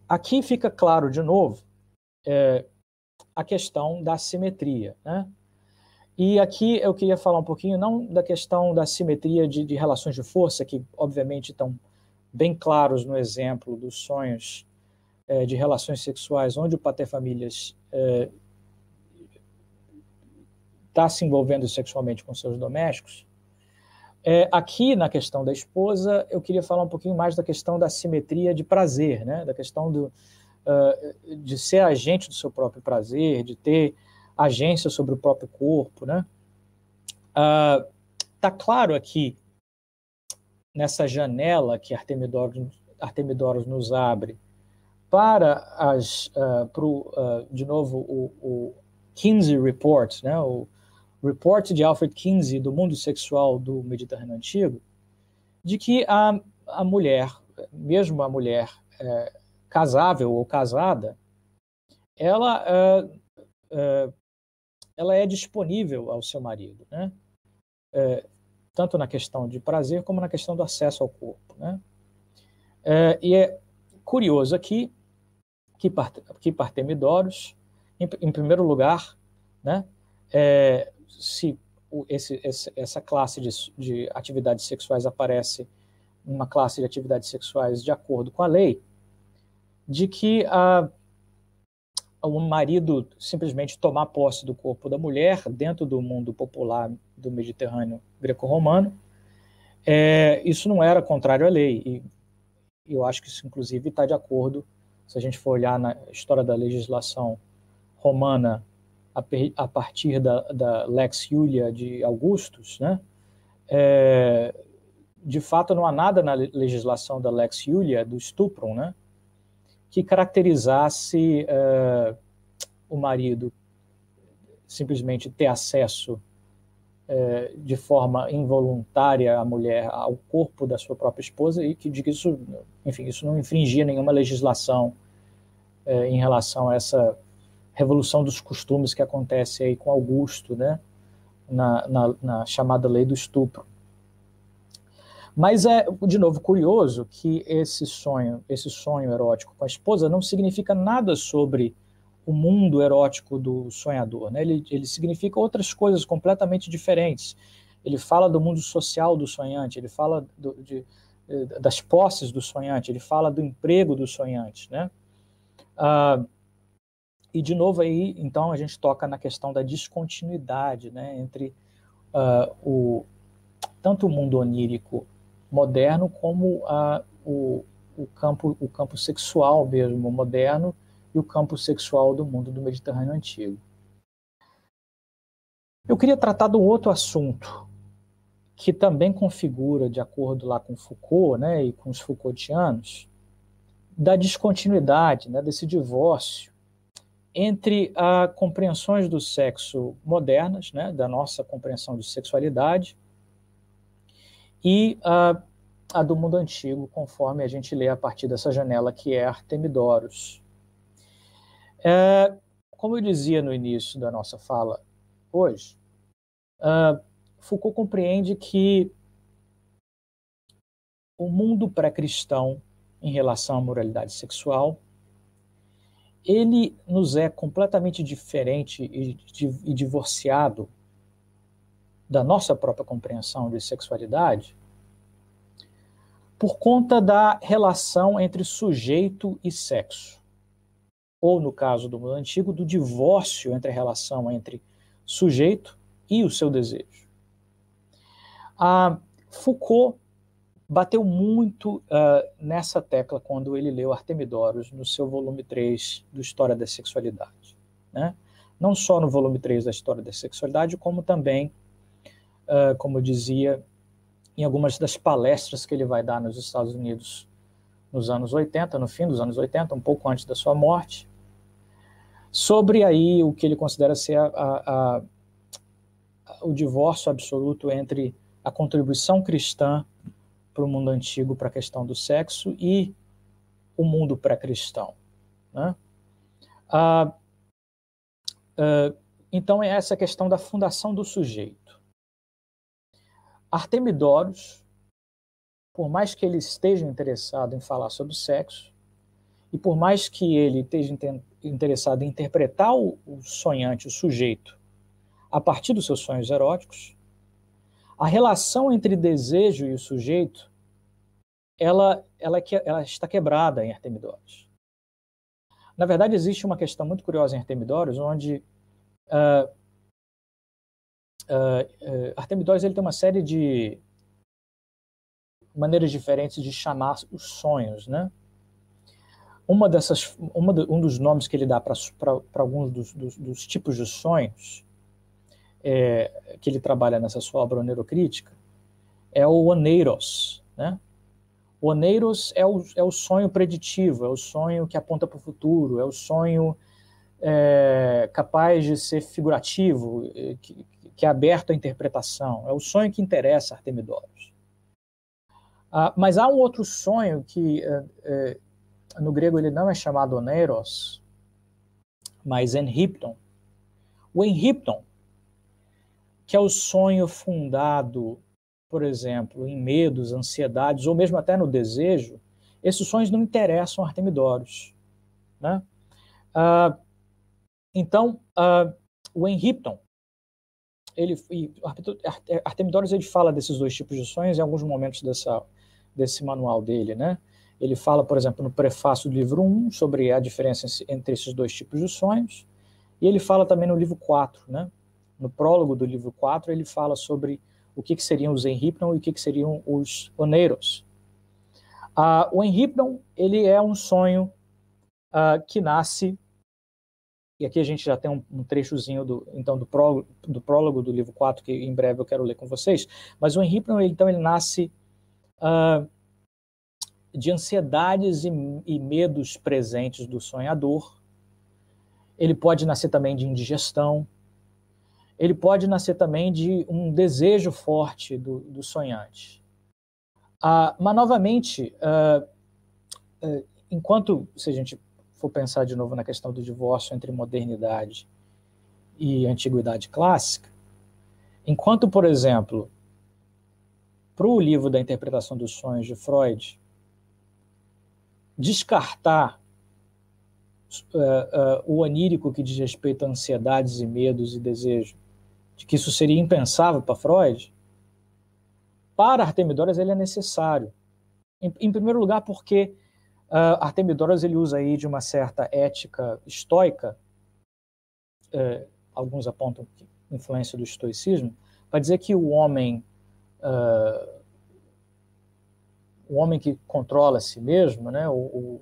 aqui fica claro de novo é, a questão da simetria. Né? E aqui eu queria falar um pouquinho, não da questão da simetria de, de relações de força, que obviamente estão bem claros no exemplo dos sonhos é, de relações sexuais onde o paterfamilias é, está se envolvendo sexualmente com seus domésticos. É, aqui, na questão da esposa, eu queria falar um pouquinho mais da questão da simetria de prazer, né? da questão do, uh, de ser agente do seu próprio prazer, de ter agência sobre o próprio corpo. Né? Uh, tá claro aqui, nessa janela que Artemidoros, Artemidoros nos abre, para as, uh, pro, de novo, o, o Kinsey Report, né? o Report de Alfred Kinsey do mundo sexual do Mediterrâneo Antigo, de que a, a mulher, mesmo a mulher é, casável ou casada, ela, é, é, ela é disponível ao seu marido, né? É, tanto na questão de prazer como na questão do acesso ao corpo. Né? E é curioso aqui que, que Partemidoros, em, em primeiro lugar, né, é, se esse, esse, essa classe de, de atividades sexuais aparece uma classe de atividades sexuais de acordo com a lei, de que a, o marido simplesmente tomar posse do corpo da mulher dentro do mundo popular do Mediterrâneo greco-romano, é, isso não era contrário à lei. E eu acho que isso, inclusive, está de acordo, se a gente for olhar na história da legislação romana a, a partir da, da, Lex Julia de Augustus, né? É, de fato, não há nada na legislação da Lex Julia, do estupro, né? Que caracterizasse é, o marido simplesmente ter acesso é, de forma involuntária à mulher ao corpo da sua própria esposa e que isso, enfim, isso não infringia nenhuma legislação é, em relação a essa revolução dos costumes que acontece aí com Augusto, né? Na, na, na, chamada lei do estupro. Mas é, de novo, curioso que esse sonho, esse sonho erótico com a esposa não significa nada sobre o mundo erótico do sonhador, né? Ele, ele significa outras coisas completamente diferentes. Ele fala do mundo social do sonhante, ele fala do, de, das posses do sonhante, ele fala do emprego do sonhante, né? Ah, e de novo aí, então a gente toca na questão da descontinuidade, né, entre uh, o tanto o mundo onírico moderno como uh, o, o campo o campo sexual mesmo moderno e o campo sexual do mundo do Mediterrâneo antigo. Eu queria tratar de um outro assunto que também configura, de acordo lá com Foucault, né, e com os Foucaultianos, da descontinuidade, né, desse divórcio entre a compreensões do sexo modernas, né, da nossa compreensão de sexualidade, e a, a, do mundo antigo, conforme a gente lê a partir dessa janela que é Artemidoros. É, como eu dizia no início da nossa fala hoje, uh, Foucault compreende que o mundo pré-cristão em relação à moralidade sexual ele nos é completamente diferente e, e divorciado da nossa própria compreensão de sexualidade por conta da relação entre sujeito e sexo. Ou, no caso do mundo antigo, do divórcio entre a relação entre sujeito e o seu desejo. A Foucault bateu muito uh, nessa tecla quando ele leu Artemidoros no seu volume 3 do História da Sexualidade. Né? Não só no volume 3 da História da Sexualidade, como também, uh, como dizia, em algumas das palestras que ele vai dar nos Estados Unidos nos anos 80, no fim dos anos 80, um pouco antes da sua morte, sobre aí o que ele considera ser a, a, a, o divórcio absoluto entre a contribuição cristã para o mundo antigo para a questão do sexo e o mundo pré-cristão. Né? Ah, ah, então, é essa questão da fundação do sujeito. Artemidoros, por mais que ele esteja interessado em falar sobre sexo, e por mais que ele esteja interessado em interpretar o, sonhante, o sujeito, a partir dos seus sonhos eróticos, a relação entre desejo e o sujeito, ela, ela, é ela está quebrada em Artemidoros. Na verdade, existe uma questão muito curiosa em Artemidoros, onde uh, uh, Artemidorus ele tem uma série de maneiras diferentes de chamar os sonhos, né? Uma dessas, uma um dos nomes que ele dá para alguns dos, dos, dos, tipos de sonhos é, que ele trabalha nessa sua obra neurocrítica é o oneiros, né? O oneiros é o, é o sonho preditivo, é o sonho que aponta para o futuro, é o sonho é, capaz de ser figurativo, que, que, é aberto à interpretação, é o sonho que interessa Artemidoros. Ah, mas há um outro sonho que é, é, no grego ele não é chamado oneiros, mas enhipton. O enhipton, que é o sonho fundado por exemplo, em medos, ansiedades, ou mesmo até no desejo, esses sonhos não interessam Artemidoros. Né? Ah, então, ah, o Henripton, ele, Artemidoros ele fala desses dois tipos de sonhos em alguns momentos dessa, desse manual dele. Né? Ele fala, por exemplo, no prefácio do livro 1 sobre a diferença entre esses dois tipos de sonhos, e ele fala também no livro 4, né? no prólogo do livro 4, ele fala sobre o que, que seriam os Enripnon e o que, que seriam os Oneiros. Uh, o Enripnon, ele é um sonho uh, que nasce, e aqui a gente já tem um, um trechozinho do, então, do, prólogo, do prólogo do livro 4, que em breve eu quero ler com vocês, mas o Enripnon, então, ele nasce uh, de ansiedades e, e medos presentes do sonhador, ele pode nascer também de indigestão, ele pode nascer também de um desejo forte do, do sonhante. Ah, mas, novamente, ah, enquanto, se a gente for pensar de novo na questão do divórcio entre modernidade e antiguidade clássica, enquanto, por exemplo, para o livro da interpretação dos sonhos de Freud, descartar uh, uh, o onírico que diz respeito a ansiedades e medos e desejos de que isso seria impensável para Freud, para Artemidoras ele é necessário. Em, em primeiro lugar, porque uh, Artemidoras ele usa aí de uma certa ética estoica, uh, alguns apontam influência do estoicismo, para dizer que o homem uh, o homem que controla a si mesmo, né, o, o,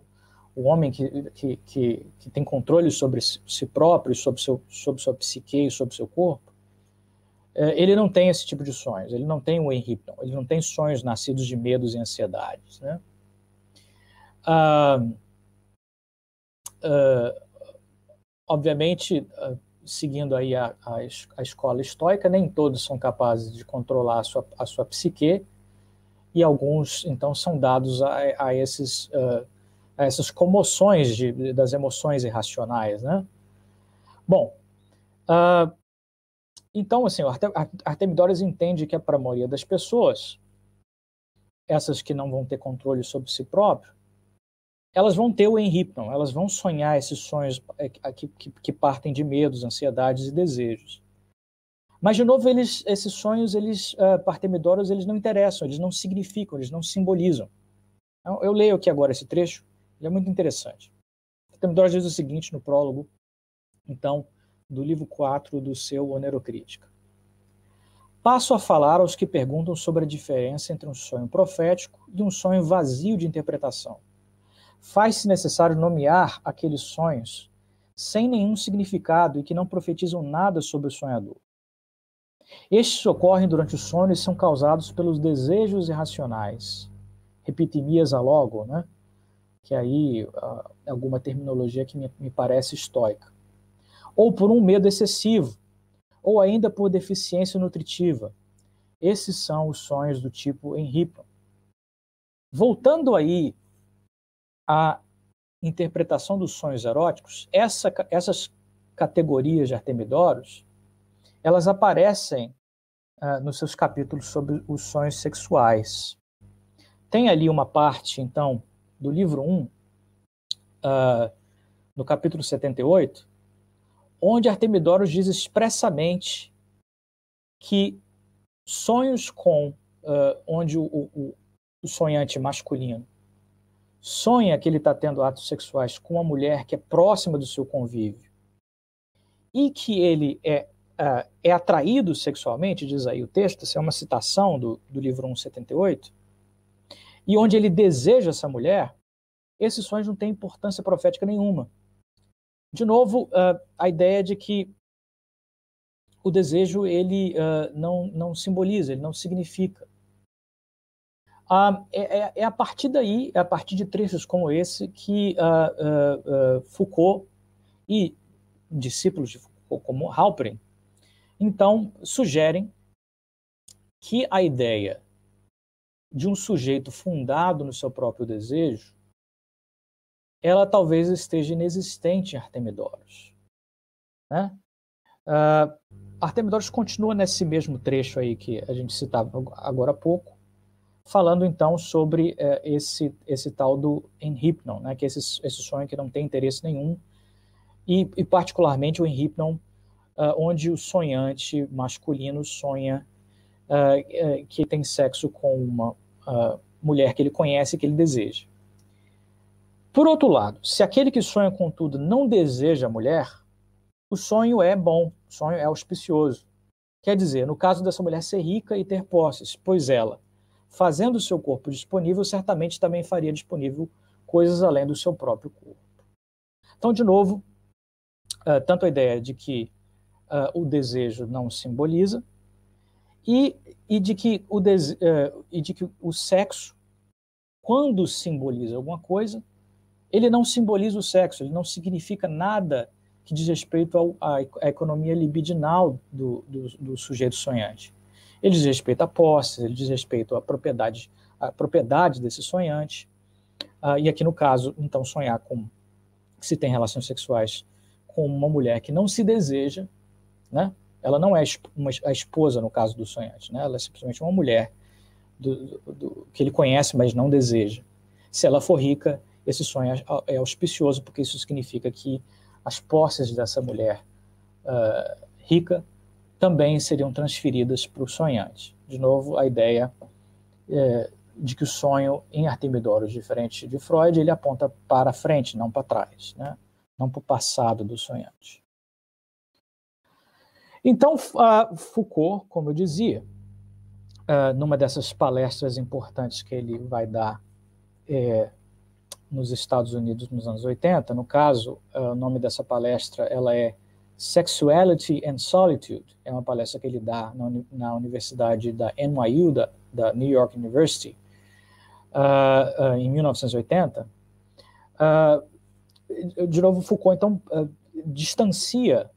o homem que, que, que, que, tem controle sobre si próprio, sobre, seu, sobre sua psique e sobre seu corpo, é, ele não tem esse tipo de sonhos, ele não tem o Enripton, ele não tem sonhos nascidos de medos e ansiedades. Né? Ah, ah, obviamente, ah, seguindo aí a, a, a, escola estoica, nem todos são capazes de controlar a sua, a sua psique, e alguns, então, são dados a, a esses, uh, a essas comoções de, das emoções irracionais. Né? Bom, uh, então, assim, o Artemidoras entende que é para a maioria das pessoas, essas que não vão ter controle sobre si próprio, elas vão ter o enripnon, elas vão sonhar esses sonhos é, que, que, que, partem de medos, ansiedades e desejos. Mas, de novo, eles, esses sonhos, eles, uh, para Artemidoras, eles não interessam, eles não significam, eles não simbolizam. Então, eu leio aqui agora esse trecho, ele é muito interessante. Artemidoras diz o seguinte no prólogo, então, do livro 4 do seu Onerocrítica. Passo a falar aos que perguntam sobre a diferença entre um sonho profético e um sonho vazio de interpretação. Faz-se necessário nomear aqueles sonhos sem nenhum significado e que não profetizam nada sobre o sonhador. Estes ocorrem durante o sonho e são causados pelos desejos irracionais. Repitimias a logo, né? que aí uh, alguma terminologia que me, me parece estoica ou por um medo excessivo, ou ainda por deficiência nutritiva. Esses são os sonhos do tipo Enripon. Voltando aí à interpretação dos sonhos eróticos, essa, essas categorias de Artemidoros, elas aparecem uh, nos seus capítulos sobre os sonhos sexuais. Tem ali uma parte, então, do livro 1, uh, ah, no capítulo 78, onde Artemidoros diz expressamente que sonhos com uh, onde o, o, o, sonhante masculino sonha que ele está tendo atos sexuais com uma mulher que é próxima do seu convívio e que ele é uh, é atraído sexualmente, diz aí o texto, essa é uma citação do, do livro 178, e onde ele deseja essa mulher, esses sonhos não têm importância profética nenhuma. De novo, uh, a ideia de que o desejo ele uh, não, não simboliza, ele não significa. Uh, é, é, a partir daí, é a partir de trechos como esse, que Foucault e discípulos de Foucault, como Halperin, então sugerem que a ideia de um sujeito fundado no seu próprio desejo ela talvez esteja inexistente em Artemidoros. Né? Continua nesse mesmo trecho aí que a gente citava agora há pouco, falando então sobre uh, esse, esse tal do enhypnon, né? que é esse, esse sonho que não tem interesse nenhum, e, e particularmente o enhypnon, uh, onde o sonhante masculino sonha uh, que tem sexo com uma mulher que ele conhece e que ele deseja. Por outro lado, se aquele que sonha com tudo não deseja a mulher, o sonho é bom, o sonho é auspicioso. Quer dizer, no caso dessa mulher ser rica e ter posses, pois ela, fazendo o seu corpo disponível, certamente também faria disponível coisas além do seu próprio corpo. Então, de novo, uh, tanto a ideia de que uh, o desejo não simboliza e, e, de que o uh, e de que o sexo, quando simboliza alguma coisa, ele não simboliza o sexo, ele não significa nada que diz respeito à, à, economia libidinal do, do, do, sujeito sonhante. Ele diz respeito à posse, ele diz respeito à propriedade, à propriedade desse sonhante. Ah, e aqui no caso, então, sonhar com se tem relações sexuais com uma mulher que não se deseja, né? Ela não é uma, a esposa no caso do sonhante, né? Ela é simplesmente uma mulher do, do, que ele conhece, mas não deseja. Se ela for rica, esse sonho é, é auspicioso, porque isso significa que as posses dessa mulher uh, rica também seriam transferidas para o sonhante. De novo, a ideia é, de que o sonho em Artemidoros, diferente de Freud, ele aponta para frente, não para trás, né? não para o passado do sonhante. Então, Foucault, como eu dizia, uh, numa dessas palestras importantes que ele vai dar é, nos Estados Unidos nos anos 80. No caso, uh, o nome dessa palestra ela é Sexuality and Solitude. É uma palestra que ele dá na, na Universidade da NYU, da, da New York University, uh, uh, em 1980. de novo, Foucault, então, distancia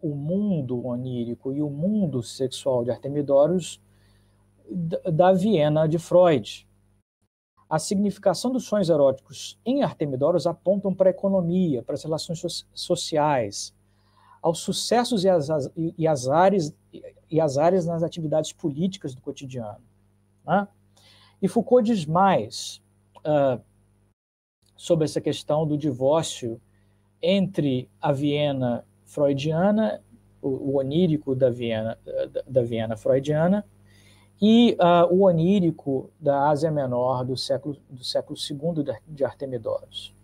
o mundo onírico e o mundo sexual de Artemidoros da Viena de Freud a significação dos sonhos eróticos em Artemidoros apontam para a economia, para as relações so sociais, aos sucessos e as, e, as áreas, e as áreas nas atividades políticas do cotidiano. Né? E Foucault diz mais uh, sobre essa questão do divórcio entre a Viena freudiana, o, o onírico da Viena, da, da Viena freudiana, e uh, o onírico da Ásia Menor do século, do século II de Artemidoros.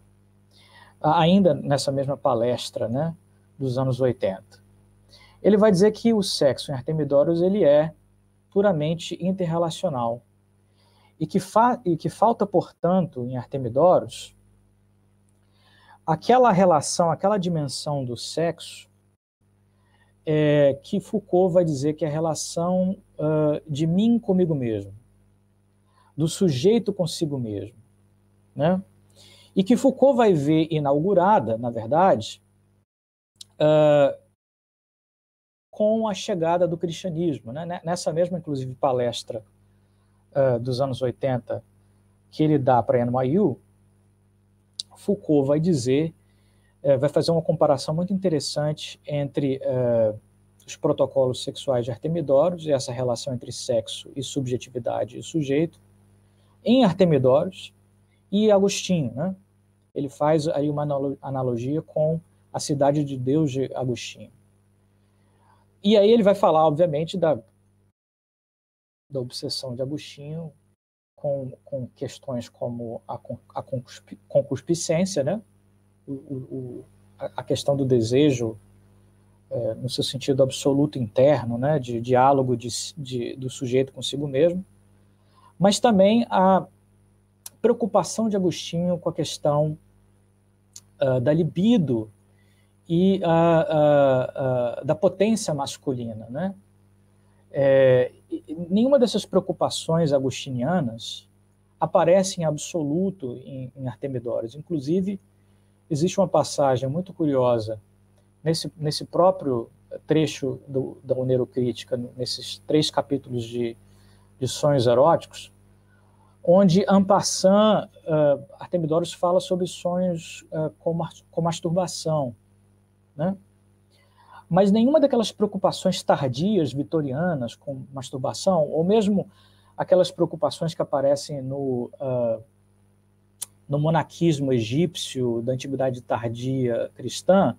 Ainda nessa mesma palestra né, dos anos 80. Ele vai dizer que o sexo em Artemidoros ele é puramente interrelacional e que, e que falta, portanto, em Artemidoros aquela relação, aquela dimensão do sexo é, que Foucault vai dizer que é a relação uh, de mim comigo mesmo, do sujeito consigo mesmo, né? E que Foucault vai ver inaugurada, na verdade, uh, com a chegada do cristianismo, né? Nessa mesma, inclusive, palestra uh, dos anos 80 que ele dá para NYU, Foucault vai dizer é, vai fazer uma comparação muito interessante entre é, os protocolos sexuais de Artemidoros e essa relação entre sexo e subjetividade e sujeito em Artemidoros e Agostinho, né? Ele faz aí uma analogia com a cidade de Deus de Agostinho. E aí ele vai falar, obviamente, da, da obsessão de Agostinho com, com questões como a, a concupiscência, né? O, o, a questão do desejo é, no seu sentido absoluto interno, né, de diálogo de, de, do sujeito consigo mesmo, mas também a preocupação de Agostinho com a questão uh, da libido e uh, uh, da potência masculina. Né? É, nenhuma dessas preocupações agostinianas aparece em absoluto em, em. Inclusive, existe uma passagem muito curiosa nesse, nesse próprio trecho do, da Onerocrítica, nesses três capítulos de, de sonhos eróticos, onde Ampassan, uh, Artemidoros fala sobre sonhos uh, com, com masturbação, né? Mas nenhuma daquelas preocupações tardias, vitorianas, com masturbação, ou mesmo aquelas preocupações que aparecem no, uh, no monaquismo egípcio da antiguidade tardia cristã,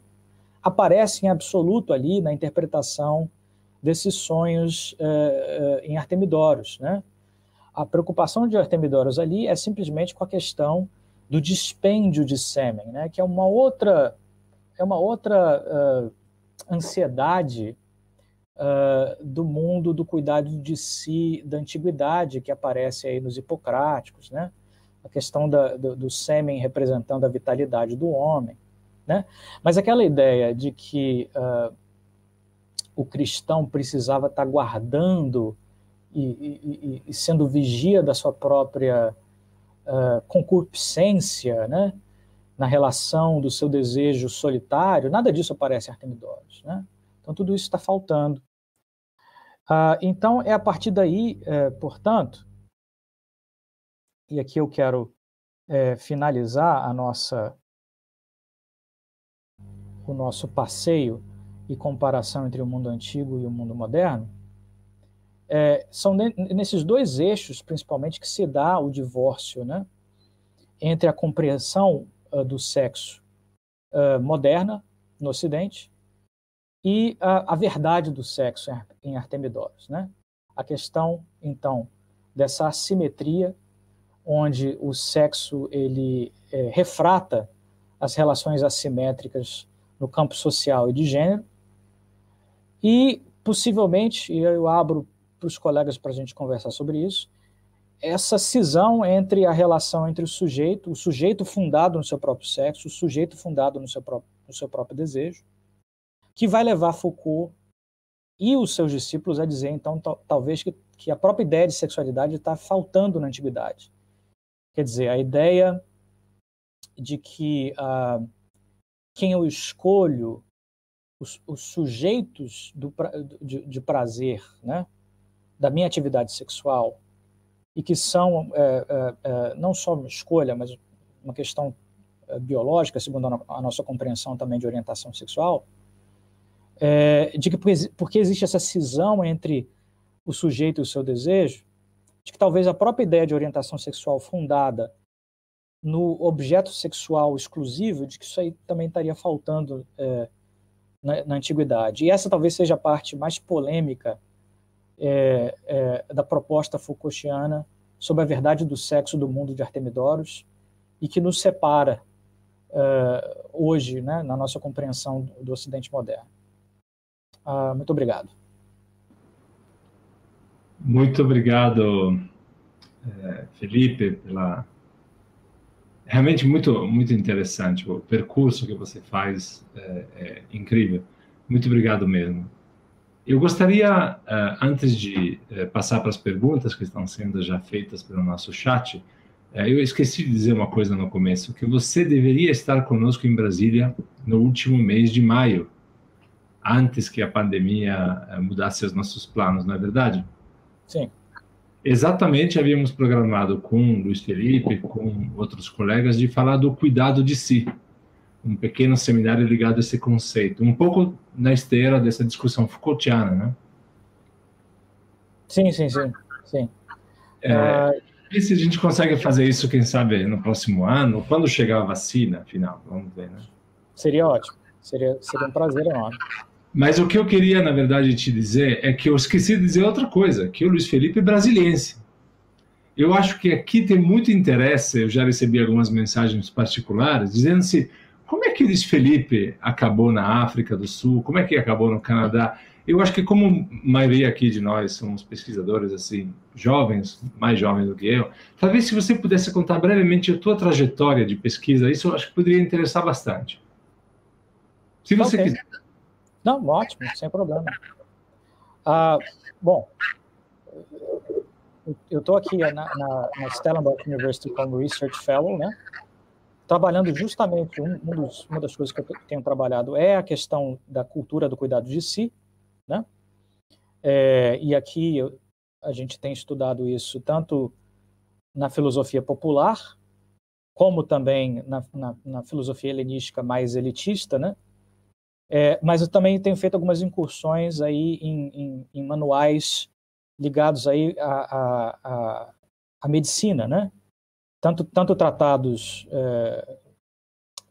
aparece em absoluto ali na interpretação desses sonhos uh, uh, em Artemidoros. Né? A preocupação de Artemidoros ali é simplesmente com a questão do dispêndio de sêmen, né? que é uma outra, é uma outra uh, ansiedade do mundo do cuidado de si da antiguidade que aparece aí nos hipocráticos, né? A questão da, do, do sêmen representando a vitalidade do homem. Né? Mas aquela ideia de que uh, o cristão precisava estar guardando e, e, e, sendo vigia da sua própria uh, concupiscência, né? na relação do seu desejo solitário, nada disso aparece em Artemidoros. Né? Então, tudo isso está faltando. Uh, então, é a partir daí, eh, portanto, e aqui eu quero eh, finalizar a nossa o nosso passeio e comparação entre o mundo antigo e o mundo moderno, é, são nesses dois eixos, principalmente, que se dá o divórcio, né? Entre a compreensão uh, do sexo uh, moderna no Ocidente e a, a, verdade do sexo em Artemidoros, né? A questão, então, dessa assimetria, onde o sexo ele é, refrata as relações assimétricas no campo social e de gênero. E, possivelmente, e eu abro para os colegas para a gente conversar sobre isso, essa cisão entre a relação entre o sujeito, o sujeito fundado no seu próprio sexo, o sujeito fundado no seu próprio, no seu próprio desejo, que vai levar Foucault e os seus discípulos a dizer, então, talvez que, que a própria ideia de sexualidade está faltando na antiguidade. Quer dizer, a ideia de que uh, quem eu escolho, os, os sujeitos do, de, de, prazer, né, da minha atividade sexual, e que são é, é, é, não só uma escolha, mas uma questão é, biológica, segundo a, nossa compreensão também de orientação sexual, é, de que porque existe essa cisão entre o sujeito e o seu desejo, de que talvez a própria ideia de orientação sexual fundada no objeto sexual exclusivo, de que isso aí também estaria faltando é, na, na, antiguidade. E essa talvez seja a parte mais polêmica é, é, da proposta Foucaultiana sobre a verdade do sexo do mundo de Artemidoros e que nos separa é, hoje, né, na nossa compreensão do, Ocidente moderno. Ah, muito obrigado. Muito obrigado, é, Felipe, pela realmente muito muito interessante o percurso que você faz é, é incrível. Muito obrigado mesmo. Eu gostaria é, antes de passar para as perguntas que estão sendo já feitas pelo nosso chat eu esqueci de dizer uma coisa no começo que você deveria estar conosco em Brasília no último mês de maio antes que a pandemia mudasse os nossos planos não é verdade sim exatamente havíamos programado com Luiz Felipe, com outros colegas, de falar do cuidado de si. Um pequeno seminário ligado a esse conceito, um pouco na esteira dessa discussão Foucaultiana, né? Sim, sim, sim. sim. É, uh... E se a gente consegue fazer isso, quem sabe, no próximo ano, quando chegar a vacina, afinal, vamos ver, né? Seria ótimo. Seria, seria um prazer enorme. Mas o que eu queria, na verdade, te dizer é que eu esqueci de dizer outra coisa, que o Luiz Felipe é brasiliense. Eu acho que aqui tem muito interesse, eu já recebi algumas mensagens particulares, dizendo se como é que o Luiz Felipe acabou na África do Sul? Como é que acabou no Canadá? Eu acho que como a maioria aqui de nós somos pesquisadores assim jovens, mais jovens do que eu, talvez se você pudesse contar brevemente a tua trajetória de pesquisa, isso eu acho que poderia interessar bastante. Se você okay. quiser. Não, ótimo, sem problema. Ah, bom, eu estou aqui na, na, na, Stellenbosch University como Research Fellow, né? Trabalhando justamente, um, um dos, uma das coisas que eu tenho trabalhado é a questão da cultura do cuidado de si, né? É, e aqui eu, a gente tem estudado isso tanto na filosofia popular, como também na, na, na filosofia helenística mais elitista, né? É, mas eu também tenho feito algumas incursões aí em, em, em manuais ligados aí à, à, à, medicina, né? Tanto, tanto tratados, é,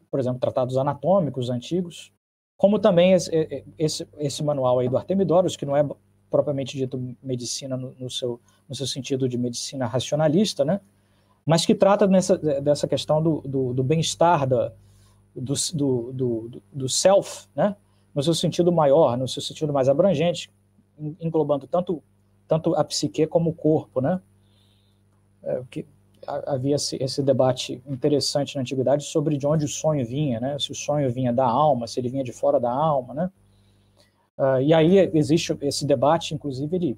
por exemplo, tratados anatômicos antigos, como também esse, esse, esse manual aí do Artemidoros, que não é propriamente dito medicina no, no, seu, no seu sentido de medicina racionalista, né? mas que trata nessa, dessa questão do, do, do bem-estar do, do, do, do, self, né? no seu sentido maior, no seu sentido mais abrangente, englobando tanto, tanto a psique como o corpo. Né? É, que, havia esse, esse, debate interessante na antiguidade sobre de onde o sonho vinha, né? Se o sonho vinha da alma, se ele vinha de fora da alma, né? Uh, e aí existe esse debate, inclusive ele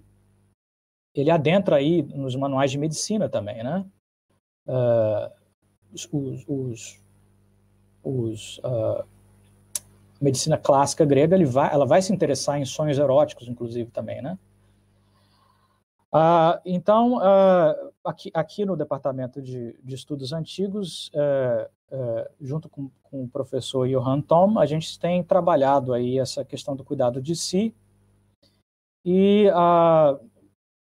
ele adentra aí nos manuais de medicina também, né? Uh, os, os, os uh, medicina clássica grega, vai, ela vai se interessar em sonhos eróticos, inclusive também, né? Uh, então, uh, aqui, aqui, no Departamento de, de Estudos Antigos, uh, junto com, com, o professor Johan Tom, a gente tem trabalhado aí essa questão do cuidado de si. E,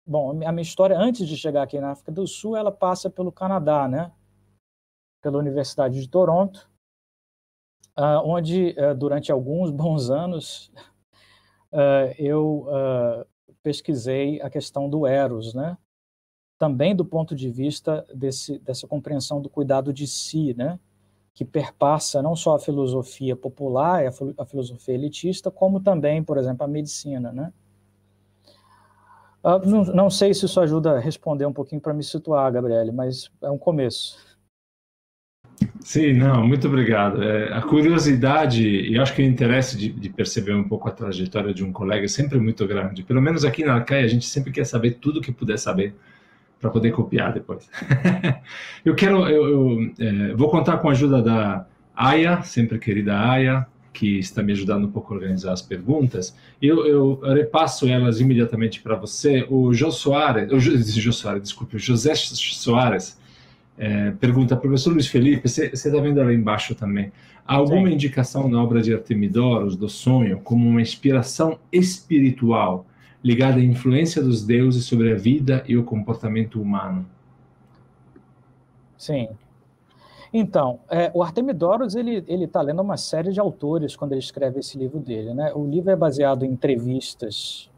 bom, a minha história, antes de chegar aqui na África do Sul, ela passa pelo Canadá, né? Pela Universidade de Toronto, onde, durante alguns bons anos, eu pesquisei a questão do eros, né? Também do ponto de vista desse, dessa compreensão do cuidado de si, né? Que perpassa não só a filosofia popular, a filosofia elitista, como também, por exemplo, a medicina, né? Uh, não, não, sei se isso ajuda a responder um pouquinho para me situar, Gabriele, mas é um começo. Sim, não, muito obrigado. É, a curiosidade e acho que o interesse de, de, perceber um pouco a trajetória de um colega é sempre muito grande. Pelo menos aqui na Arcaia a gente sempre quer saber tudo que puder saber para poder copiar depois. eu quero, eu, eu é, vou contar com a ajuda da Aya, sempre querida Aya, que está me ajudando um pouco a organizar as perguntas. Eu, eu repasso elas imediatamente para você. O Jô Soares, o Jô Soares, desculpe, o José Soares é, pergunta, professor Luiz Felipe, você está vendo ali embaixo também, há alguma Sim. indicação na obra de Artemidoros, do sonho, como uma inspiração espiritual ligada à influência dos deuses sobre a vida e o comportamento humano? Sim. Então, é, o Artemidoros ele ele está lendo uma série de autores quando ele escreve esse livro dele, né? O livro é baseado em entrevistas,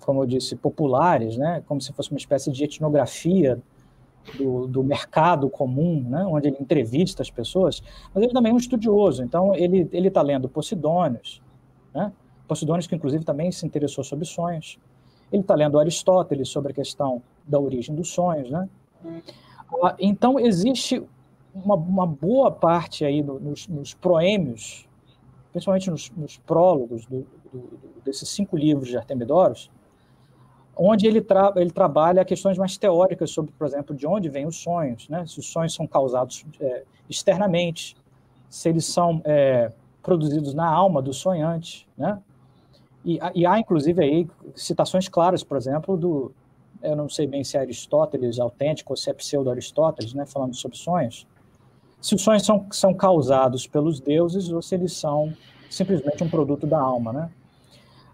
como eu disse, populares, né? Como se fosse uma espécie de etnografia do, do, mercado comum, né, onde ele entrevista as pessoas, mas ele também é um estudioso, então ele está lendo Posidônios, né, Posidônios que inclusive também se interessou sobre sonhos, ele está lendo Aristóteles sobre a questão da origem dos sonhos, né, ah, então existe uma, uma, boa parte aí no, nos, nos, proêmios, principalmente nos, nos prólogos do, do, desses cinco livros de Artemidoros, onde ele, tra ele trabalha questões mais teóricas sobre, por exemplo, de onde vêm os sonhos, né? se os sonhos são causados é, externamente, se eles são é, produzidos na alma do sonhante. Né? E, e, há, inclusive, aí citações claras, por exemplo, do. Eu não sei bem se é Aristóteles autêntico ou se é pseudo-Aristóteles, né, falando sobre sonhos. Se os sonhos são, são causados pelos deuses ou se eles são simplesmente um produto da alma, né?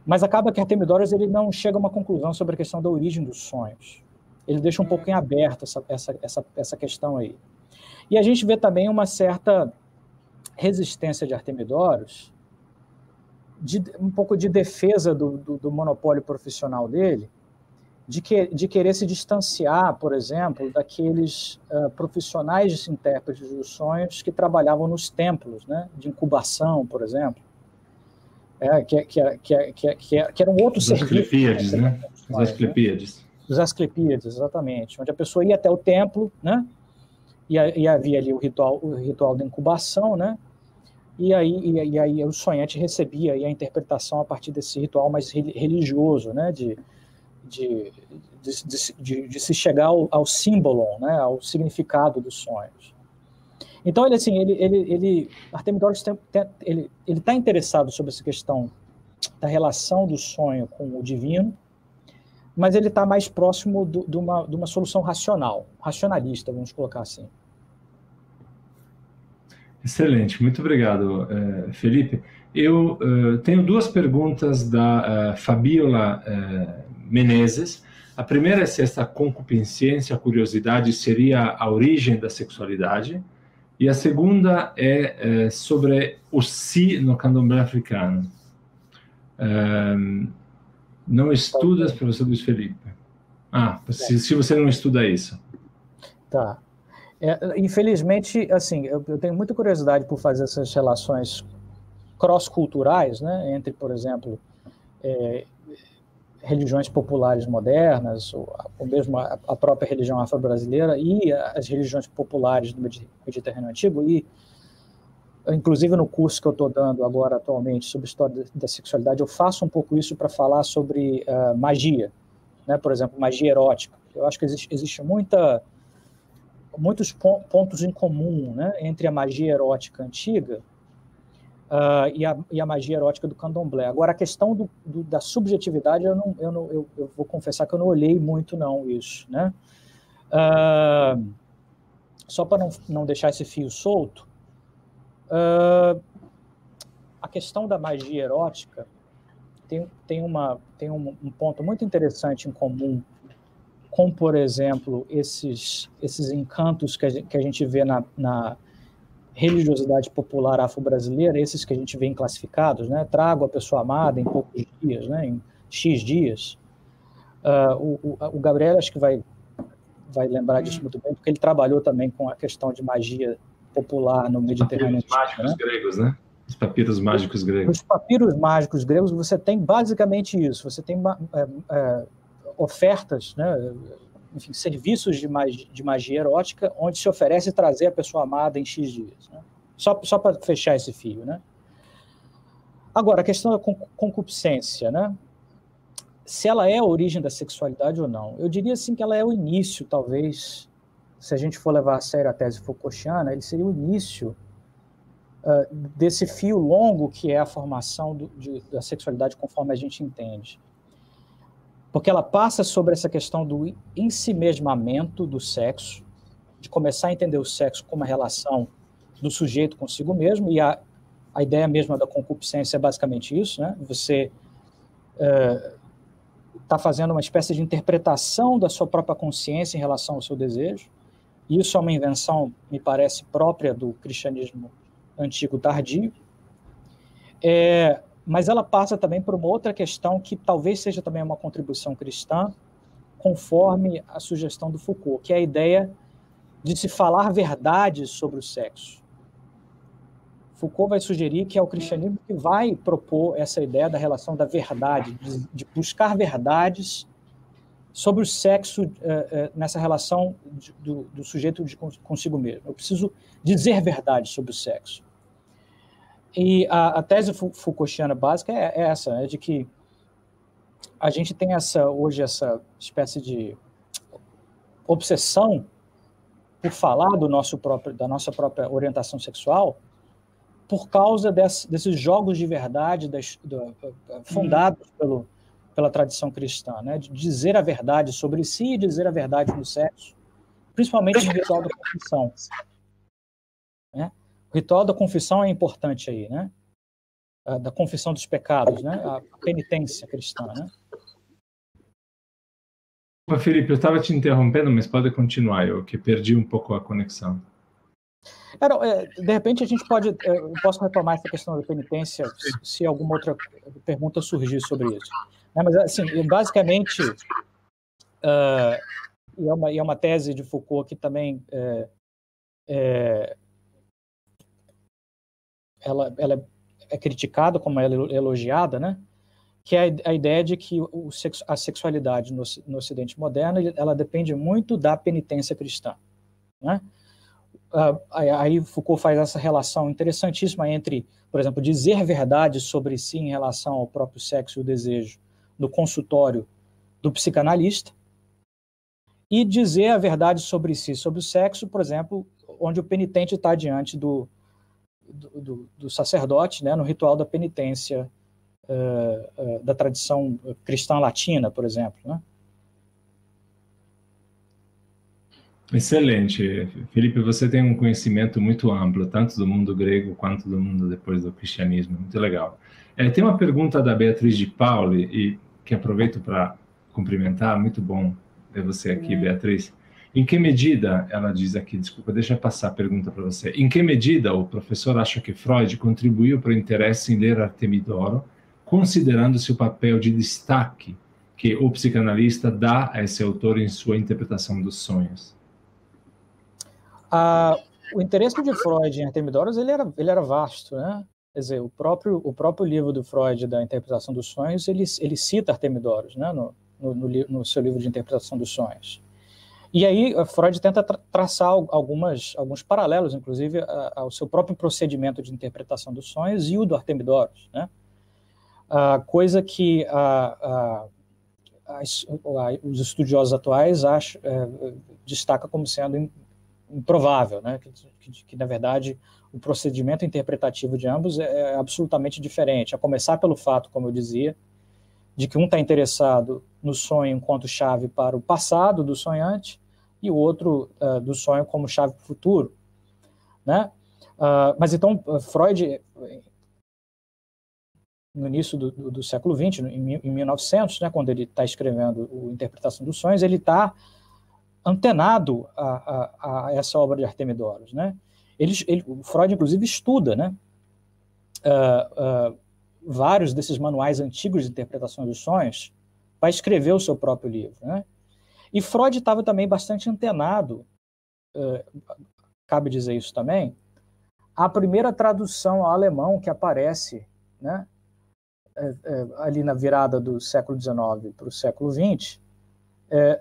Mas acaba que Artemidoros ele não chega a uma conclusão sobre a questão da origem dos sonhos. Ele deixa um pouco em aberto essa, essa, essa, essa questão aí. E a gente vê também uma certa resistência de Artemidoros, de, um pouco de defesa do, do, do monopólio profissional dele, de, que, de querer se distanciar, por exemplo, daqueles uh, profissionais intérpretes dos sonhos que trabalhavam nos templos, né, de incubação, por exemplo, é, que, que, que, que, que, que era um outro Os serviço. Asclepíades, né? Os Asclepíades. Os Asclepíades, exatamente, onde a pessoa ia até o templo, né, e, e havia ali o ritual, o ritual da incubação, né, e aí, e, e aí o sonhante recebia a interpretação a partir desse ritual mais religioso, né, de, de, de, de, de se chegar ao, ao símbolo, né, ao significado dos sonhos. Então ele assim, ele, ele, ele ele está interessado sobre essa questão da relação do sonho com o divino, mas ele está mais próximo do, de, uma, de uma solução racional, racionalista, vamos colocar assim. Excelente, muito obrigado, eh, Felipe. Eu uh, tenho duas perguntas da uh, Fabiola uh, Menezes. A primeira é se essa concupiscência, a curiosidade, seria a origem da sexualidade. E a segunda é, é sobre o si no candomblé africano. Um, não estudas, professor Luiz Felipe? Ah, se, se você não estuda isso. Tá. É, infelizmente, assim, eu, eu, tenho muita curiosidade por fazer essas relações cross-culturais, né, entre, por exemplo, é, religiões populares modernas, ou, ou mesmo a, a, própria religião afro-brasileira e as religiões populares do Mediterrâneo Antigo, e inclusive no curso que eu estou dando agora atualmente sobre história da sexualidade, eu faço um pouco isso para falar sobre uh, magia, né? por exemplo, magia erótica. Eu acho que existe, existe muita, muitos pontos em comum né? entre a magia erótica antiga uh, e, a, e, a, magia erótica do candomblé. Agora, a questão do, do, da subjetividade, eu, não, eu, não, eu, eu, vou confessar que eu não olhei muito, não, isso. Né? Uh, só para não, não deixar esse fio solto, uh, a questão da magia erótica tem, tem, uma, tem um, um ponto muito interessante em comum com, por exemplo, esses, esses encantos que a gente, que a gente vê na, na religiosidade popular afro-brasileira, esses que a gente vê classificados, né? Trago a pessoa amada em poucos dias, né? Em X dias. Uh, o, o, Gabriel acho que vai vai lembrar disso muito bem, porque ele trabalhou também com a questão de magia popular no Mediterrâneo. Os papiros mágicos né? gregos, né? Os papiros mágicos gregos. Os papiros mágicos gregos, você tem basicamente isso. Você tem é, é, ofertas, né? Enfim, serviços de magia, de magia erótica, onde se oferece trazer a pessoa amada em X dias. Né? Só, só para fechar esse fio. Né? Agora, a questão da concupiscência, né? se ela é a origem da sexualidade ou não. Eu diria assim que ela é o início, talvez, se a gente for levar a sério a tese Foucaultiana, ele seria o início uh, desse fio longo que é a formação do, de, da sexualidade conforme a gente entende porque ela passa sobre essa questão do ensimesmamento do sexo, de começar a entender o sexo como uma relação do sujeito consigo mesmo, e a, a ideia mesma da concupiscência é basicamente isso, né? Você está é, fazendo uma espécie de interpretação da sua própria consciência em relação ao seu desejo. Isso é uma invenção, me parece, própria do cristianismo antigo tardio. É, mas ela passa também por uma outra questão que talvez seja também uma contribuição cristã, conforme a sugestão do Foucault, que é a ideia de se falar verdades sobre o sexo. Foucault vai sugerir que é o cristianismo que vai propor essa ideia da relação da verdade, de, de buscar verdades sobre o sexo uh, uh, nessa relação de, do, do, sujeito de consigo mesmo. Eu preciso dizer verdade sobre o sexo. E a, a tese Foucaultiana básica é, é essa, é de que a gente tem essa hoje essa espécie de obsessão por falar do nosso próprio, da nossa própria orientação sexual por causa desse, desses jogos de verdade das, do, fundados pelo, pela tradição cristã, né? de dizer a verdade sobre si e dizer a verdade no sexo, principalmente no ritual da confissão. Né? O ritual da confissão é importante aí, né? Da confissão dos pecados, né? A penitência cristã, né? Felipe, eu estava te interrompendo, mas pode continuar, eu que perdi um pouco a conexão. É, de repente a gente pode, é, eu posso retomar essa questão da penitência se alguma outra pergunta surgir sobre isso. Né? Mas assim, basicamente uh, e, é uma, e é uma tese de Foucault que também é, é, ela, ela é criticada como ela é elogiada, né? que é a ideia de que o, a sexualidade no, no Ocidente moderno ela depende muito da penitência cristã. Né? Uh, aí Foucault faz essa relação interessantíssima entre, por exemplo, dizer verdade sobre si em relação ao próprio sexo e o desejo no consultório do psicanalista e dizer a verdade sobre si, sobre o sexo, por exemplo, onde o penitente está diante do, do, do, do sacerdote, né, no ritual da penitência uh, uh, da tradição cristã latina, por exemplo. Né? Excelente. Felipe, você tem um conhecimento muito amplo, tanto do mundo grego quanto do mundo depois do cristianismo. Muito legal. É, tem uma pergunta da Beatriz de Pauli, e que aproveito para cumprimentar. Muito bom ver você aqui, é. Beatriz. Em que medida, ela diz aqui, desculpa, deixa eu passar a pergunta para você. Em que medida o professor acha que Freud contribuiu para o interesse em ler Artemidoro considerando seu papel de destaque que o psicanalista dá a esse autor em sua interpretação dos sonhos? Ah, o interesse de Freud em Artemidoros ele era, ele era vasto, né? Quer dizer, o próprio, o próprio livro do Freud da interpretação dos sonhos, ele, ele cita Artemidoros, né? No, no, no seu livro de interpretação dos sonhos. E aí Freud tenta tra traçar algumas, alguns paralelos, inclusive, ao seu próprio procedimento de interpretação dos sonhos e o do Artemidoros, né? uh, coisa que uh, as, os estudiosos atuais acham, uh, destaca como sendo improvável, né? Que, que, que, na verdade o procedimento interpretativo de ambos é, é absolutamente diferente, a começar pelo fato, como eu dizia, de que um está interessado no sonho enquanto chave para o passado do sonhante e o outro uh, do sonho como chave para o futuro, né? Uh, mas então Freud no início do, do, do século XX, em, em 1900, né, quando ele está escrevendo o Interpretação dos Sonhos, ele está antenado a, a, a, essa obra de Artemidoros. Né? Ele, ele, Freud, inclusive, estuda né, uh, uh, vários desses manuais antigos de interpretação dos sonhos para escrever o seu próprio livro. Né? E Freud estava também bastante antenado, uh, cabe dizer isso também, a primeira tradução ao alemão que aparece né, é, é, ali na virada do século XIX para o século XX,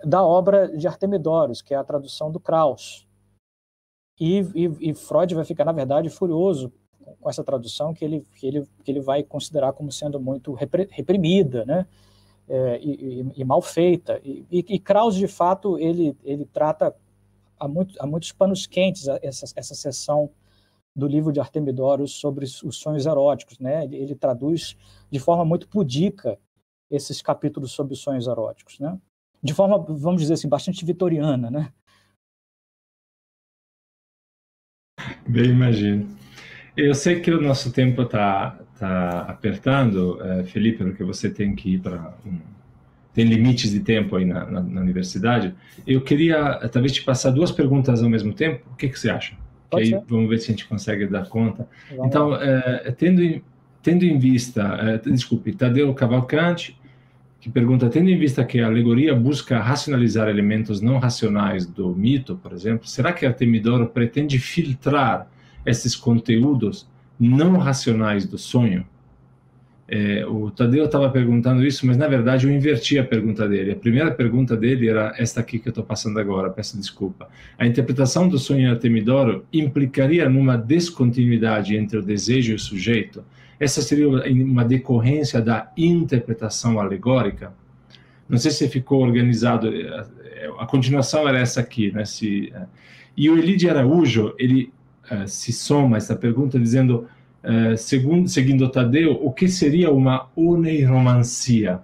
da obra de Artemidoros, que é a tradução do Krauss. E, e, e, Freud vai ficar, na verdade, furioso com essa tradução que ele, que ele, que ele vai considerar como sendo muito reprimida né? É, e, e, mal feita. E, e, Krauss, de fato, ele, ele trata há, muito, há muitos panos quentes essa, essa sessão do livro de Artemidoros sobre os sonhos eróticos. Né? Ele, ele, traduz de forma muito pudica esses capítulos sobre os sonhos eróticos. Né? De forma, vamos dizer assim, bastante vitoriana. Né? Bem, imagino. Eu sei que o nosso tempo está tá apertando, é, Felipe, porque você tem que ir para um, tem limites de tempo aí na, na, na, universidade. Eu queria talvez te passar duas perguntas ao mesmo tempo. O que, que você acha? que aí vamos ver se a gente consegue dar conta. Vamos então, é, tendo, em, tendo em vista, é, desculpe, Tadeu Cavalcante, que pergunta, tendo em vista que a alegoria busca racionalizar elementos não racionais do mito, por exemplo, será que Artemidoro pretende filtrar esses conteúdos não racionais do sonho? É, o Tadeu estava perguntando isso, mas na verdade eu inverti a pergunta dele. A primeira pergunta dele era esta aqui que eu estou passando agora, peço desculpa. A interpretação do sonho Artemidoro implicaria numa descontinuidade entre o desejo e o sujeito? Essa seria uma decorrência da interpretação alegórica? Não sei se ficou organizado. É, a continuação era essa aqui, né? Se, é, e o Elide Araújo, ele uh, se soma a essa pergunta dizendo eh, segundo, seguindo Tadeu, o que seria uma oneiromancia?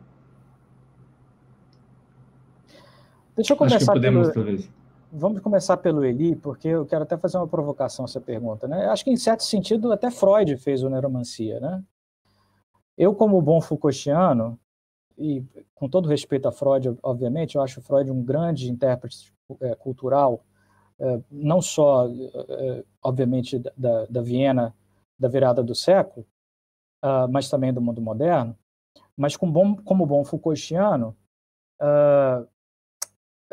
Deixa eu começar podemos, pelo... Talvez. Vamos começar pelo Eli, porque eu quero até fazer uma provocação essa pergunta. Né? Acho que, em certo sentido, até Freud fez oneiromancia. Né? Eu, como bom Foucaultiano, e com todo respeito a Freud, obviamente, eu acho Freud um grande intérprete é, cultural, não só, é, obviamente, da, da Viena da virada do século, uh, mas também do mundo moderno, mas com bom, como bom Foucaultiano, uh,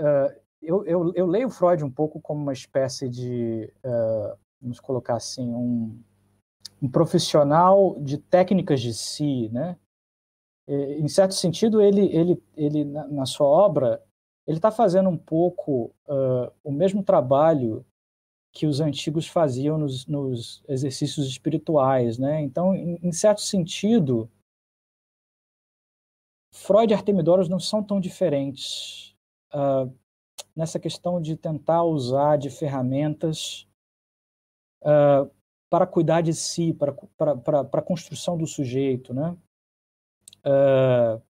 uh, eu, eu, eu, leio Freud um pouco como uma espécie de, vamos colocar assim, um, um profissional de técnicas de si, né? em certo sentido, ele, ele, ele na, na sua obra, ele está fazendo um pouco uh, o mesmo trabalho que os antigos faziam nos, nos exercícios espirituais, né? Então, em, em, certo sentido, Freud e Artemidoros não são tão diferentes uh, nessa questão de tentar usar de ferramentas uh, para cuidar de si, para, para, para, a construção do sujeito, né? Uh,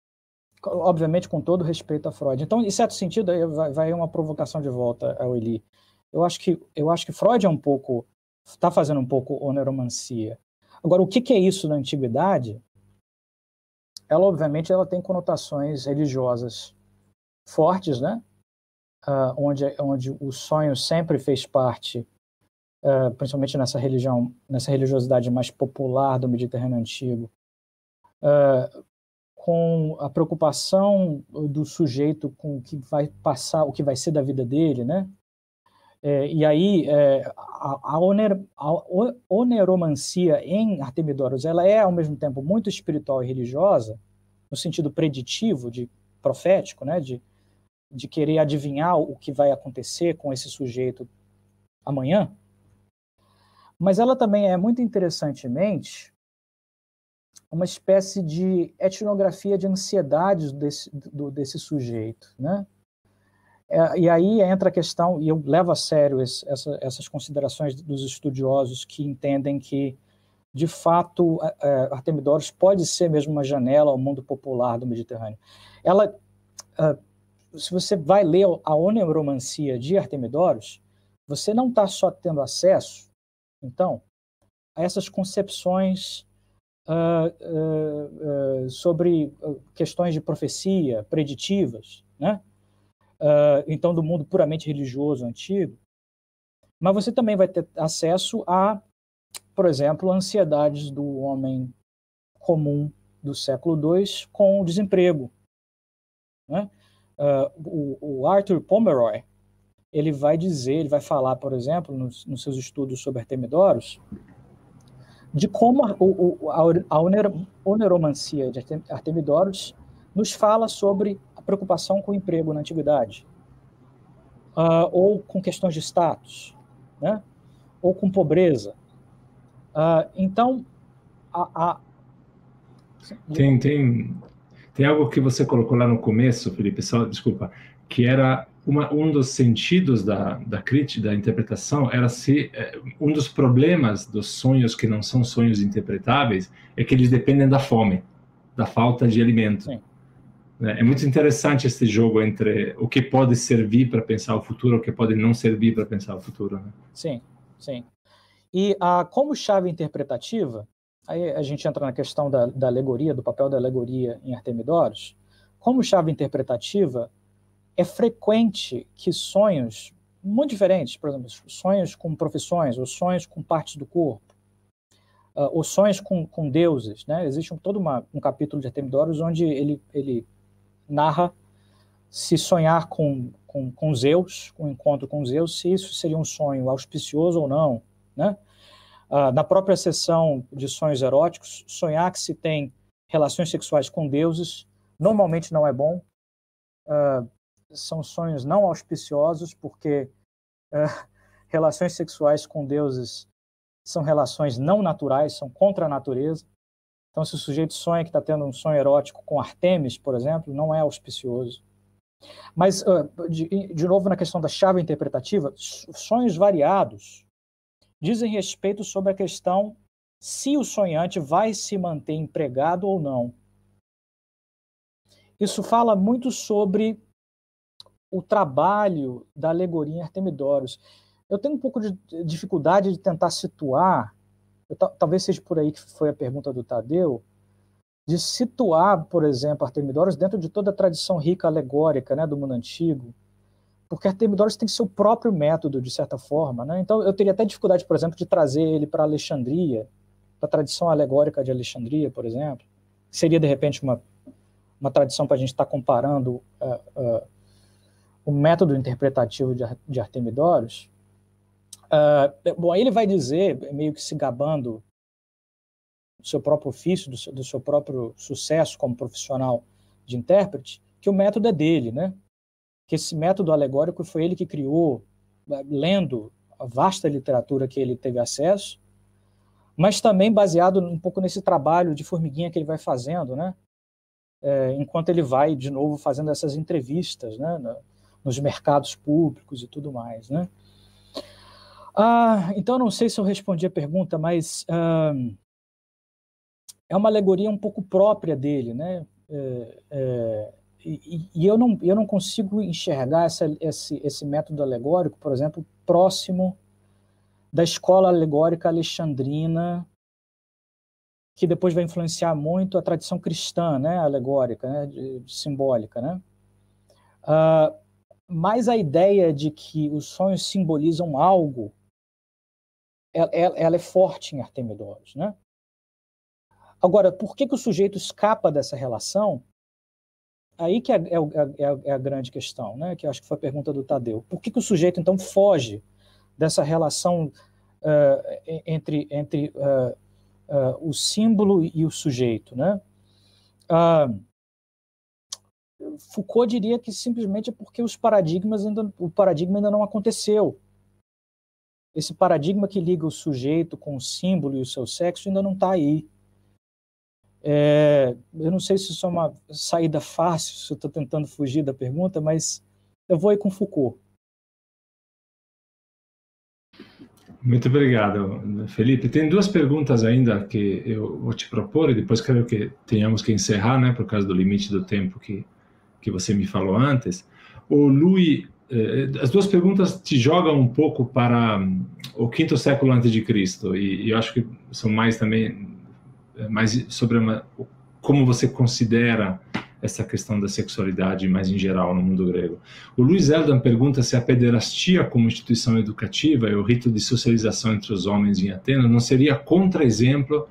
obviamente com todo respeito a Freud. Então, em certo sentido, vai uma provocação de volta ao Eli. Eu acho que eu acho que Freud é um pouco está fazendo um pouco oneromancia. Agora, o que, que, é isso na antiguidade? Ela obviamente ela tem conotações religiosas fortes, né? Uh, onde onde o sonho sempre fez parte, uh, principalmente nessa religião, nessa religiosidade mais popular do Mediterrâneo antigo, uh, com a preocupação do sujeito com o que vai passar, o que vai ser da vida dele, né? É, e aí é, a, a, oner, a, oneromancia em Artemidoros, ela é ao mesmo tempo muito espiritual e religiosa, no sentido preditivo, de profético, né? De, de querer adivinhar o que vai acontecer com esse sujeito amanhã. Mas ela também é muito interessantemente uma espécie de etnografia de ansiedades desse, do, desse sujeito, né? É, e aí entra a questão, e eu levo a sério esse, essa, essas considerações dos estudiosos que entendem que, de fato, é, Artemidoros pode ser mesmo uma janela ao mundo popular do Mediterrâneo. Ela, uh, se você vai ler a oneuromancia de Artemidoros, você não está só tendo acesso, então, a essas concepções uh, uh, sobre questões de profecia preditivas, né? então do mundo puramente religioso antigo, mas você também vai ter acesso a, por exemplo, ansiedades do homem comum do século II com o desemprego. Né? O, o, Arthur Pomeroy ele vai dizer, ele vai falar, por exemplo, nos, nos seus estudos sobre Artemidoros, de como a, o, a, oneromancia de Artemidoros nos fala sobre a preocupação com o emprego na antiguidade, uh, ou com questões de status, né? ou com pobreza. Uh, então, a, a... Tem, tem, tem algo que você colocou lá no começo, Felipe, só, desculpa, que era uma, um dos sentidos da, da crítica, da interpretação, era se é, um dos problemas dos sonhos que não são sonhos interpretáveis é que eles dependem da fome, da falta de alimento. Sim. É, é muito interessante esse jogo entre o que pode servir para pensar o futuro, o que pode não servir para pensar o futuro. Né? Sim, sim. E a, como chave interpretativa, aí a gente entra na questão da, da alegoria, do papel da alegoria em Artemidoros. Como chave interpretativa, é frequente que sonhos muito diferentes, por exemplo, sonhos com profissões, ou sonhos com partes do corpo, uh, ou sonhos com, com deuses, né? Existe um, todo uma, um capítulo de Artemidoros onde ele, ele narra se sonhar com, com, com Zeus, com um encontro com Zeus, se isso seria um sonho auspicioso ou não, né? Uh, na própria sessão de sonhos eróticos, sonhar que se tem relações sexuais com deuses normalmente não é bom. Uh, são sonhos não auspiciosos, porque é, relações sexuais com deuses são relações não naturais, são contra a natureza. Então, se o sujeito sonha que está tendo um sonho erótico com Artemis, por exemplo, não é auspicioso. Mas, de, de novo, na questão da chave interpretativa, sonhos variados dizem respeito sobre a questão se o sonhante vai se manter empregado ou não. Isso fala muito sobre o trabalho da alegoria em Artemidoros. Eu tenho um pouco de dificuldade de tentar situar, eu, talvez seja por aí que foi a pergunta do Tadeu, de situar, por exemplo, Artemidoros dentro de toda a tradição rica alegórica né, do mundo antigo, porque Artemidoros tem seu próprio método, de certa forma. Né? Então, eu teria até dificuldade, por exemplo, de trazer ele para Alexandria, para a tradição alegórica de Alexandria, por exemplo. Seria, de repente, uma, uma tradição para a gente estar tá comparando uh, uh, o método interpretativo de, de Artemidoros, uh, bom, aí ele vai dizer, meio que se gabando do seu próprio ofício, do seu, do seu próprio sucesso como profissional de intérprete, que o método é dele, né? Que esse método alegórico foi ele que criou, lendo a vasta literatura que ele teve acesso, mas também baseado um pouco nesse trabalho de formiguinha que ele vai fazendo, né? É, enquanto ele vai, de novo, fazendo essas entrevistas, né? Nos mercados públicos e tudo mais, né? Ah, então, não sei se eu respondi a pergunta, mas ah, é uma alegoria um pouco própria dele, né? É, é, e, e, eu, não, eu não consigo enxergar essa, esse, esse método alegórico, por exemplo, próximo da escola alegórica alexandrina, que depois vai influenciar muito a tradição cristã, né, alegórica, né, de, de simbólica, né? Uh, mas a ideia de que os sonhos simbolizam algo, ela, ela é forte em Artemidoros, né? Agora, por que, que o sujeito escapa dessa relação? Aí que é, é, é, é, a grande questão, né? que eu acho que foi a pergunta do Tadeu. Por que, que o sujeito, então, foge dessa relação uh, entre, entre uh, uh, o símbolo e o sujeito? Né? Foucault diria que simplesmente é porque os paradigmas ainda, o paradigma ainda não aconteceu. Esse paradigma que liga o sujeito com o símbolo e o seu sexo ainda não está aí. É, eu não sei se isso é uma saída fácil, se eu estou tentando fugir da pergunta, mas eu vou ir com Foucault. Muito obrigado, Felipe. Tem duas perguntas ainda que eu vou te propor e depois quero que tenhamos que encerrar, né, por causa do limite do tempo que que você me falou antes, o Louis, eh, as duas perguntas te jogam um pouco para hum, o quinto século antes de Cristo e, eu acho que são mais também eh, mais sobre uma, como você considera essa questão da sexualidade mais em geral no mundo grego. O Luiz Eldan pergunta se a pederastia como instituição educativa e o rito de socialização entre os homens em Atenas não seria contra-exemplo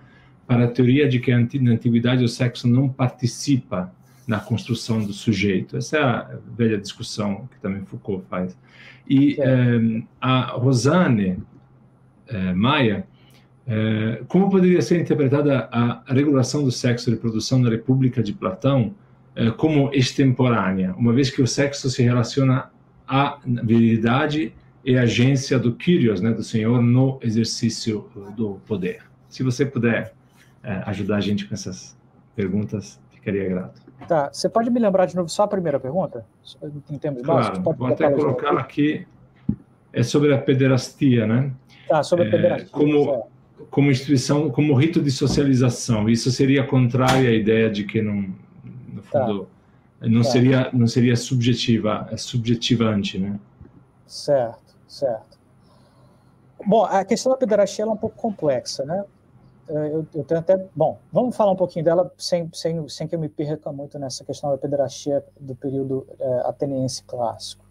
para a teoria de que na antiguidade o sexo não participa na construção do sujeito. Essa é a velha discussão que também Foucault faz. E é. a Rosane é, Maia, é, como poderia ser interpretada a regulação do sexo e reprodução na República de Platão como extemporânea, uma vez que o sexo se relaciona à virilidade e agência do Kyrios, né, do Senhor, no exercício do poder? Se você puder ajudar a gente com essas perguntas, ficaria grato. Tá, você pode me lembrar de novo só a primeira pergunta? Em termos claro, básicos? vou até colocá-la aqui. É sobre a pederastia, né? Tá, sobre a é, pederastia. É, como, como instituição, como rito de socialização. Isso seria contrário à ideia de que, não, no tá. fundo, tá. não, tá. Seria, não seria subjetiva, é subjetivante, né? Certo, certo. Bom, a questão da pederastia é um pouco complexa, né? É, eu, eu, tenho até. Bom, vamos falar um pouquinho dela sem, sem, sem que eu me perca muito nessa questão da pederastia do período é, ateniense clássico.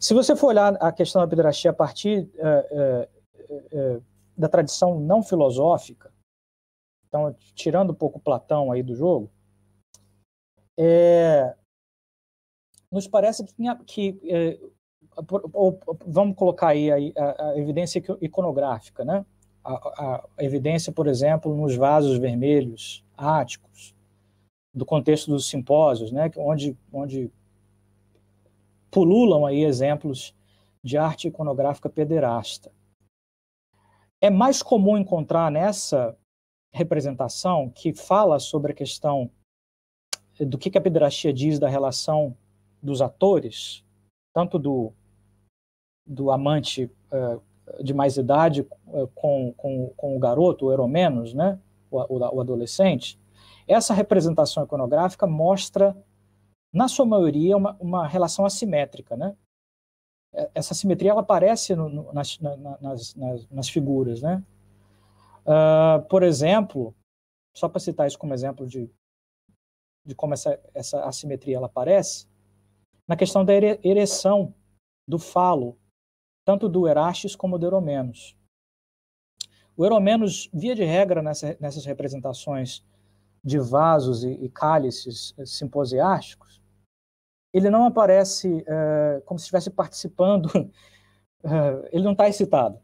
Se você for olhar a questão da pederastia a partir é, é, da tradição não filosófica, então, tirando um pouco Platão aí do jogo, é, nos parece que, que ou, vamos colocar aí a, a evidência iconográfica, né? A, a evidência, por exemplo, nos vasos vermelhos áticos, do contexto dos simpósios, né, onde, onde pululam aí exemplos de arte iconográfica pederasta. É mais comum encontrar nessa representação que fala sobre a questão do que a pederastia diz da relação dos atores, tanto do, do amante uh, de mais idade eh, com, com, com o garoto, o Eromenos, né? O, o, o, adolescente, essa representação iconográfica mostra, na sua maioria, uma, uma relação assimétrica. Né? Essa simetria ela aparece no, no, nas, nas, nas, nas, figuras. Né? Uh, por exemplo, só para citar isso como exemplo de, de como essa, essa assimetria ela aparece, na questão da ereção do falo tanto do Erastes como do Eromenos. O Eromenos, via de regra, nessa, nessas representações de vasos e, e cálices simposiásticos, ele não aparece é, como se estivesse participando, é, ele não está excitado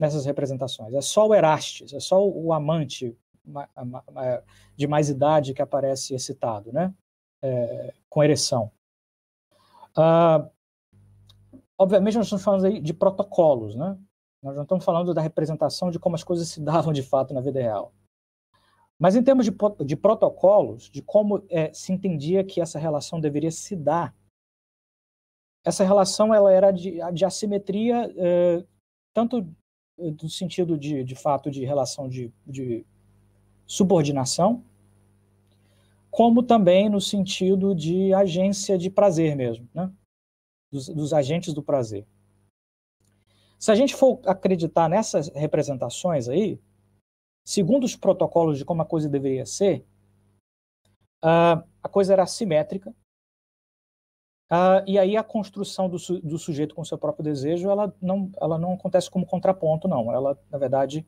nessas representações. É só o Erastes, é só o amante de mais idade que aparece excitado, né? É, com ereção. Ah, obviamente, nós estamos falando aí de protocolos, né? Nós não estamos falando da representação de como as coisas se davam de fato na vida real. Mas em termos de, de protocolos, de como é, se entendia que essa relação deveria se dar, essa relação ela era de, de assimetria, é, tanto do sentido de, de fato de relação de, de subordinação, como também no sentido de agência de prazer mesmo, né? Dos, dos agentes do prazer. Se a gente for acreditar nessas representações aí, segundo os protocolos de como a coisa deveria ser, uh, a coisa era assimétrica. Uh, e aí a construção do, su do, sujeito com seu próprio desejo, ela não, ela não acontece como contraponto, não. Ela, na verdade,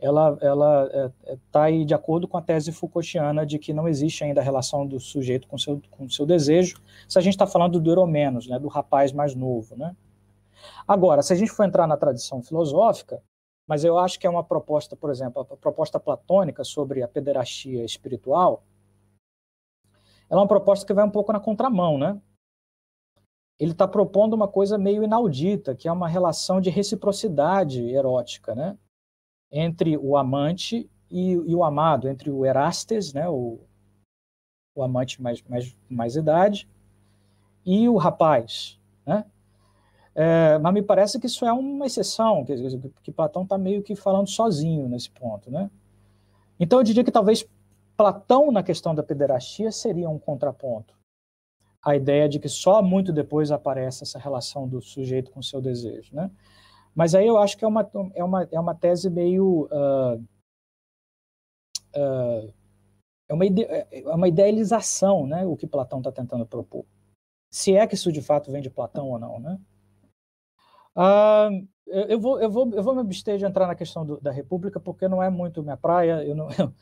ela ela está é, é tá de acordo com a tese Foucaultiana de que não existe ainda a relação do sujeito com seu com seu desejo. Se a gente está falando do Euromenos, né, do rapaz mais novo, né? Agora, se a gente for entrar na tradição filosófica, mas eu acho que é uma proposta, por exemplo, a proposta platônica sobre a pederastia espiritual, ela é uma proposta que vai um pouco na contramão, né? Ele está propondo uma coisa meio inaudita, que é uma relação de reciprocidade erótica, né? Entre o amante e, e o amado, entre o Erastes, né? O, o amante mais, mais, mais idade, e o rapaz, né? É, mas me parece que isso é uma exceção, que, que Platão está meio que falando sozinho nesse ponto. Né? Então eu diria que talvez Platão, na questão da pederastia, seria um contraponto. A ideia de que só muito depois aparece essa relação do sujeito com seu desejo. Né? Mas aí eu acho que é uma, é uma, é uma tese meio. Uh, uh, é, uma ide é uma idealização, né, o que Platão está tentando propor. Se é que isso de fato vem de Platão ou não, né? Ah, eu, vou, eu, vou, eu vou me abster de entrar na questão do, da República, porque não é muito minha praia. Eu não, eu,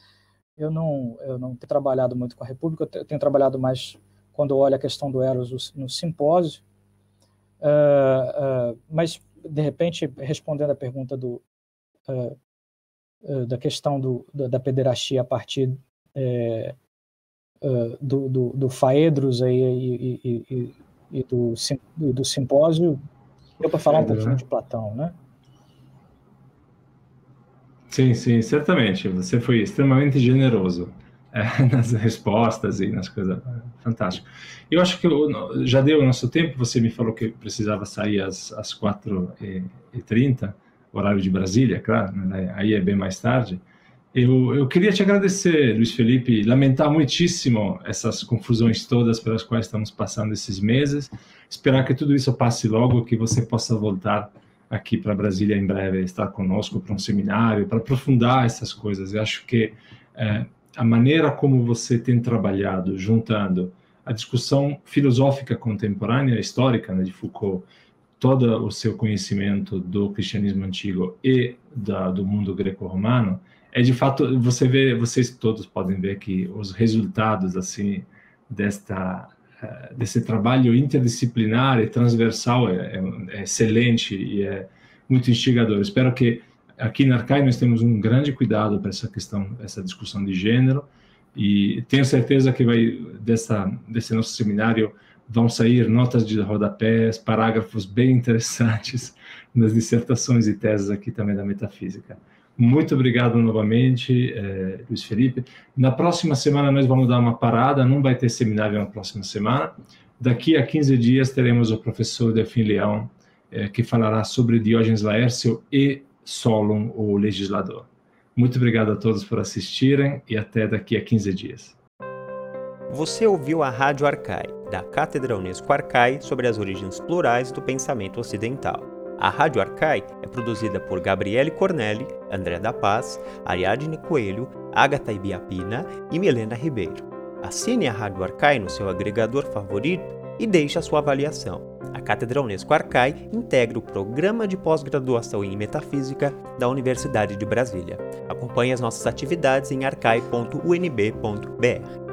eu, não, eu não tenho trabalhado muito com a República, eu tenho trabalhado mais quando olho a questão do Eros no simpósio. Uh, uh, mas, de repente, respondendo a pergunta do, uh, da questão do, da, da pederastia a partir é, do, do, do Faedros aí, e, e, e, e do, do simpósio, Deu para falar um pouquinho né? de Platão, né? Sim, sim, certamente. Você foi extremamente generoso é, nas respostas e nas coisas. Fantástico. Eu acho que eu, já deu o nosso tempo. Você me falou que precisava sair às, às 4h30, horário de Brasília, claro, né? aí é bem mais tarde. Eu, eu queria te agradecer, Luiz Felipe, lamentar muitíssimo essas confusões todas pelas quais estamos passando esses meses. Esperar que tudo isso passe logo, que você possa voltar aqui para Brasília em breve, estar conosco para um seminário, para aprofundar essas coisas. Eu acho que é, a maneira como você tem trabalhado, juntando a discussão filosófica contemporânea, histórica, né, de Foucault, todo o seu conhecimento do cristianismo antigo e da, do mundo greco-romano, é de fato você vê, vocês todos podem ver que os resultados assim desta eh, desse trabalho interdisciplinar e transversal é, é, é excelente e é muito instigador. Espero que aqui na Arcai nós temos um grande cuidado para essa questão, essa discussão de gênero e tenho certeza que vai dessa desse nosso seminário vão sair notas de rodapés, parágrafos bem interessantes nas dissertações e teses aqui também da metafísica. Muito obrigado novamente, é, Luiz Felipe. Na próxima semana nós vamos dar uma parada, não vai ter seminário na próxima semana. Daqui a 15 dias teremos o professor Delfim Leão, é, que falará sobre Diógenes Laércio e Solon, o legislador. Muito obrigado a todos por assistirem e até daqui a 15 dias. Você ouviu a Rádio Arcai, da Cátedra Unesco Arcai sobre as origens plurais do pensamento ocidental. A Rádio Arcai é produzida por Gabriele Cornelli, André da Paz, Ariadne Coelho, Agatha Ibiapina e Milena Ribeiro. Assine a Rádio Arcai no seu agregador favorito e deixe a sua avaliação. A Cátedra Unesco Arcai integra o Programa de Pós-Graduação em Metafísica da Universidade de Brasília. Acompanhe as nossas atividades em arcai.unb.br.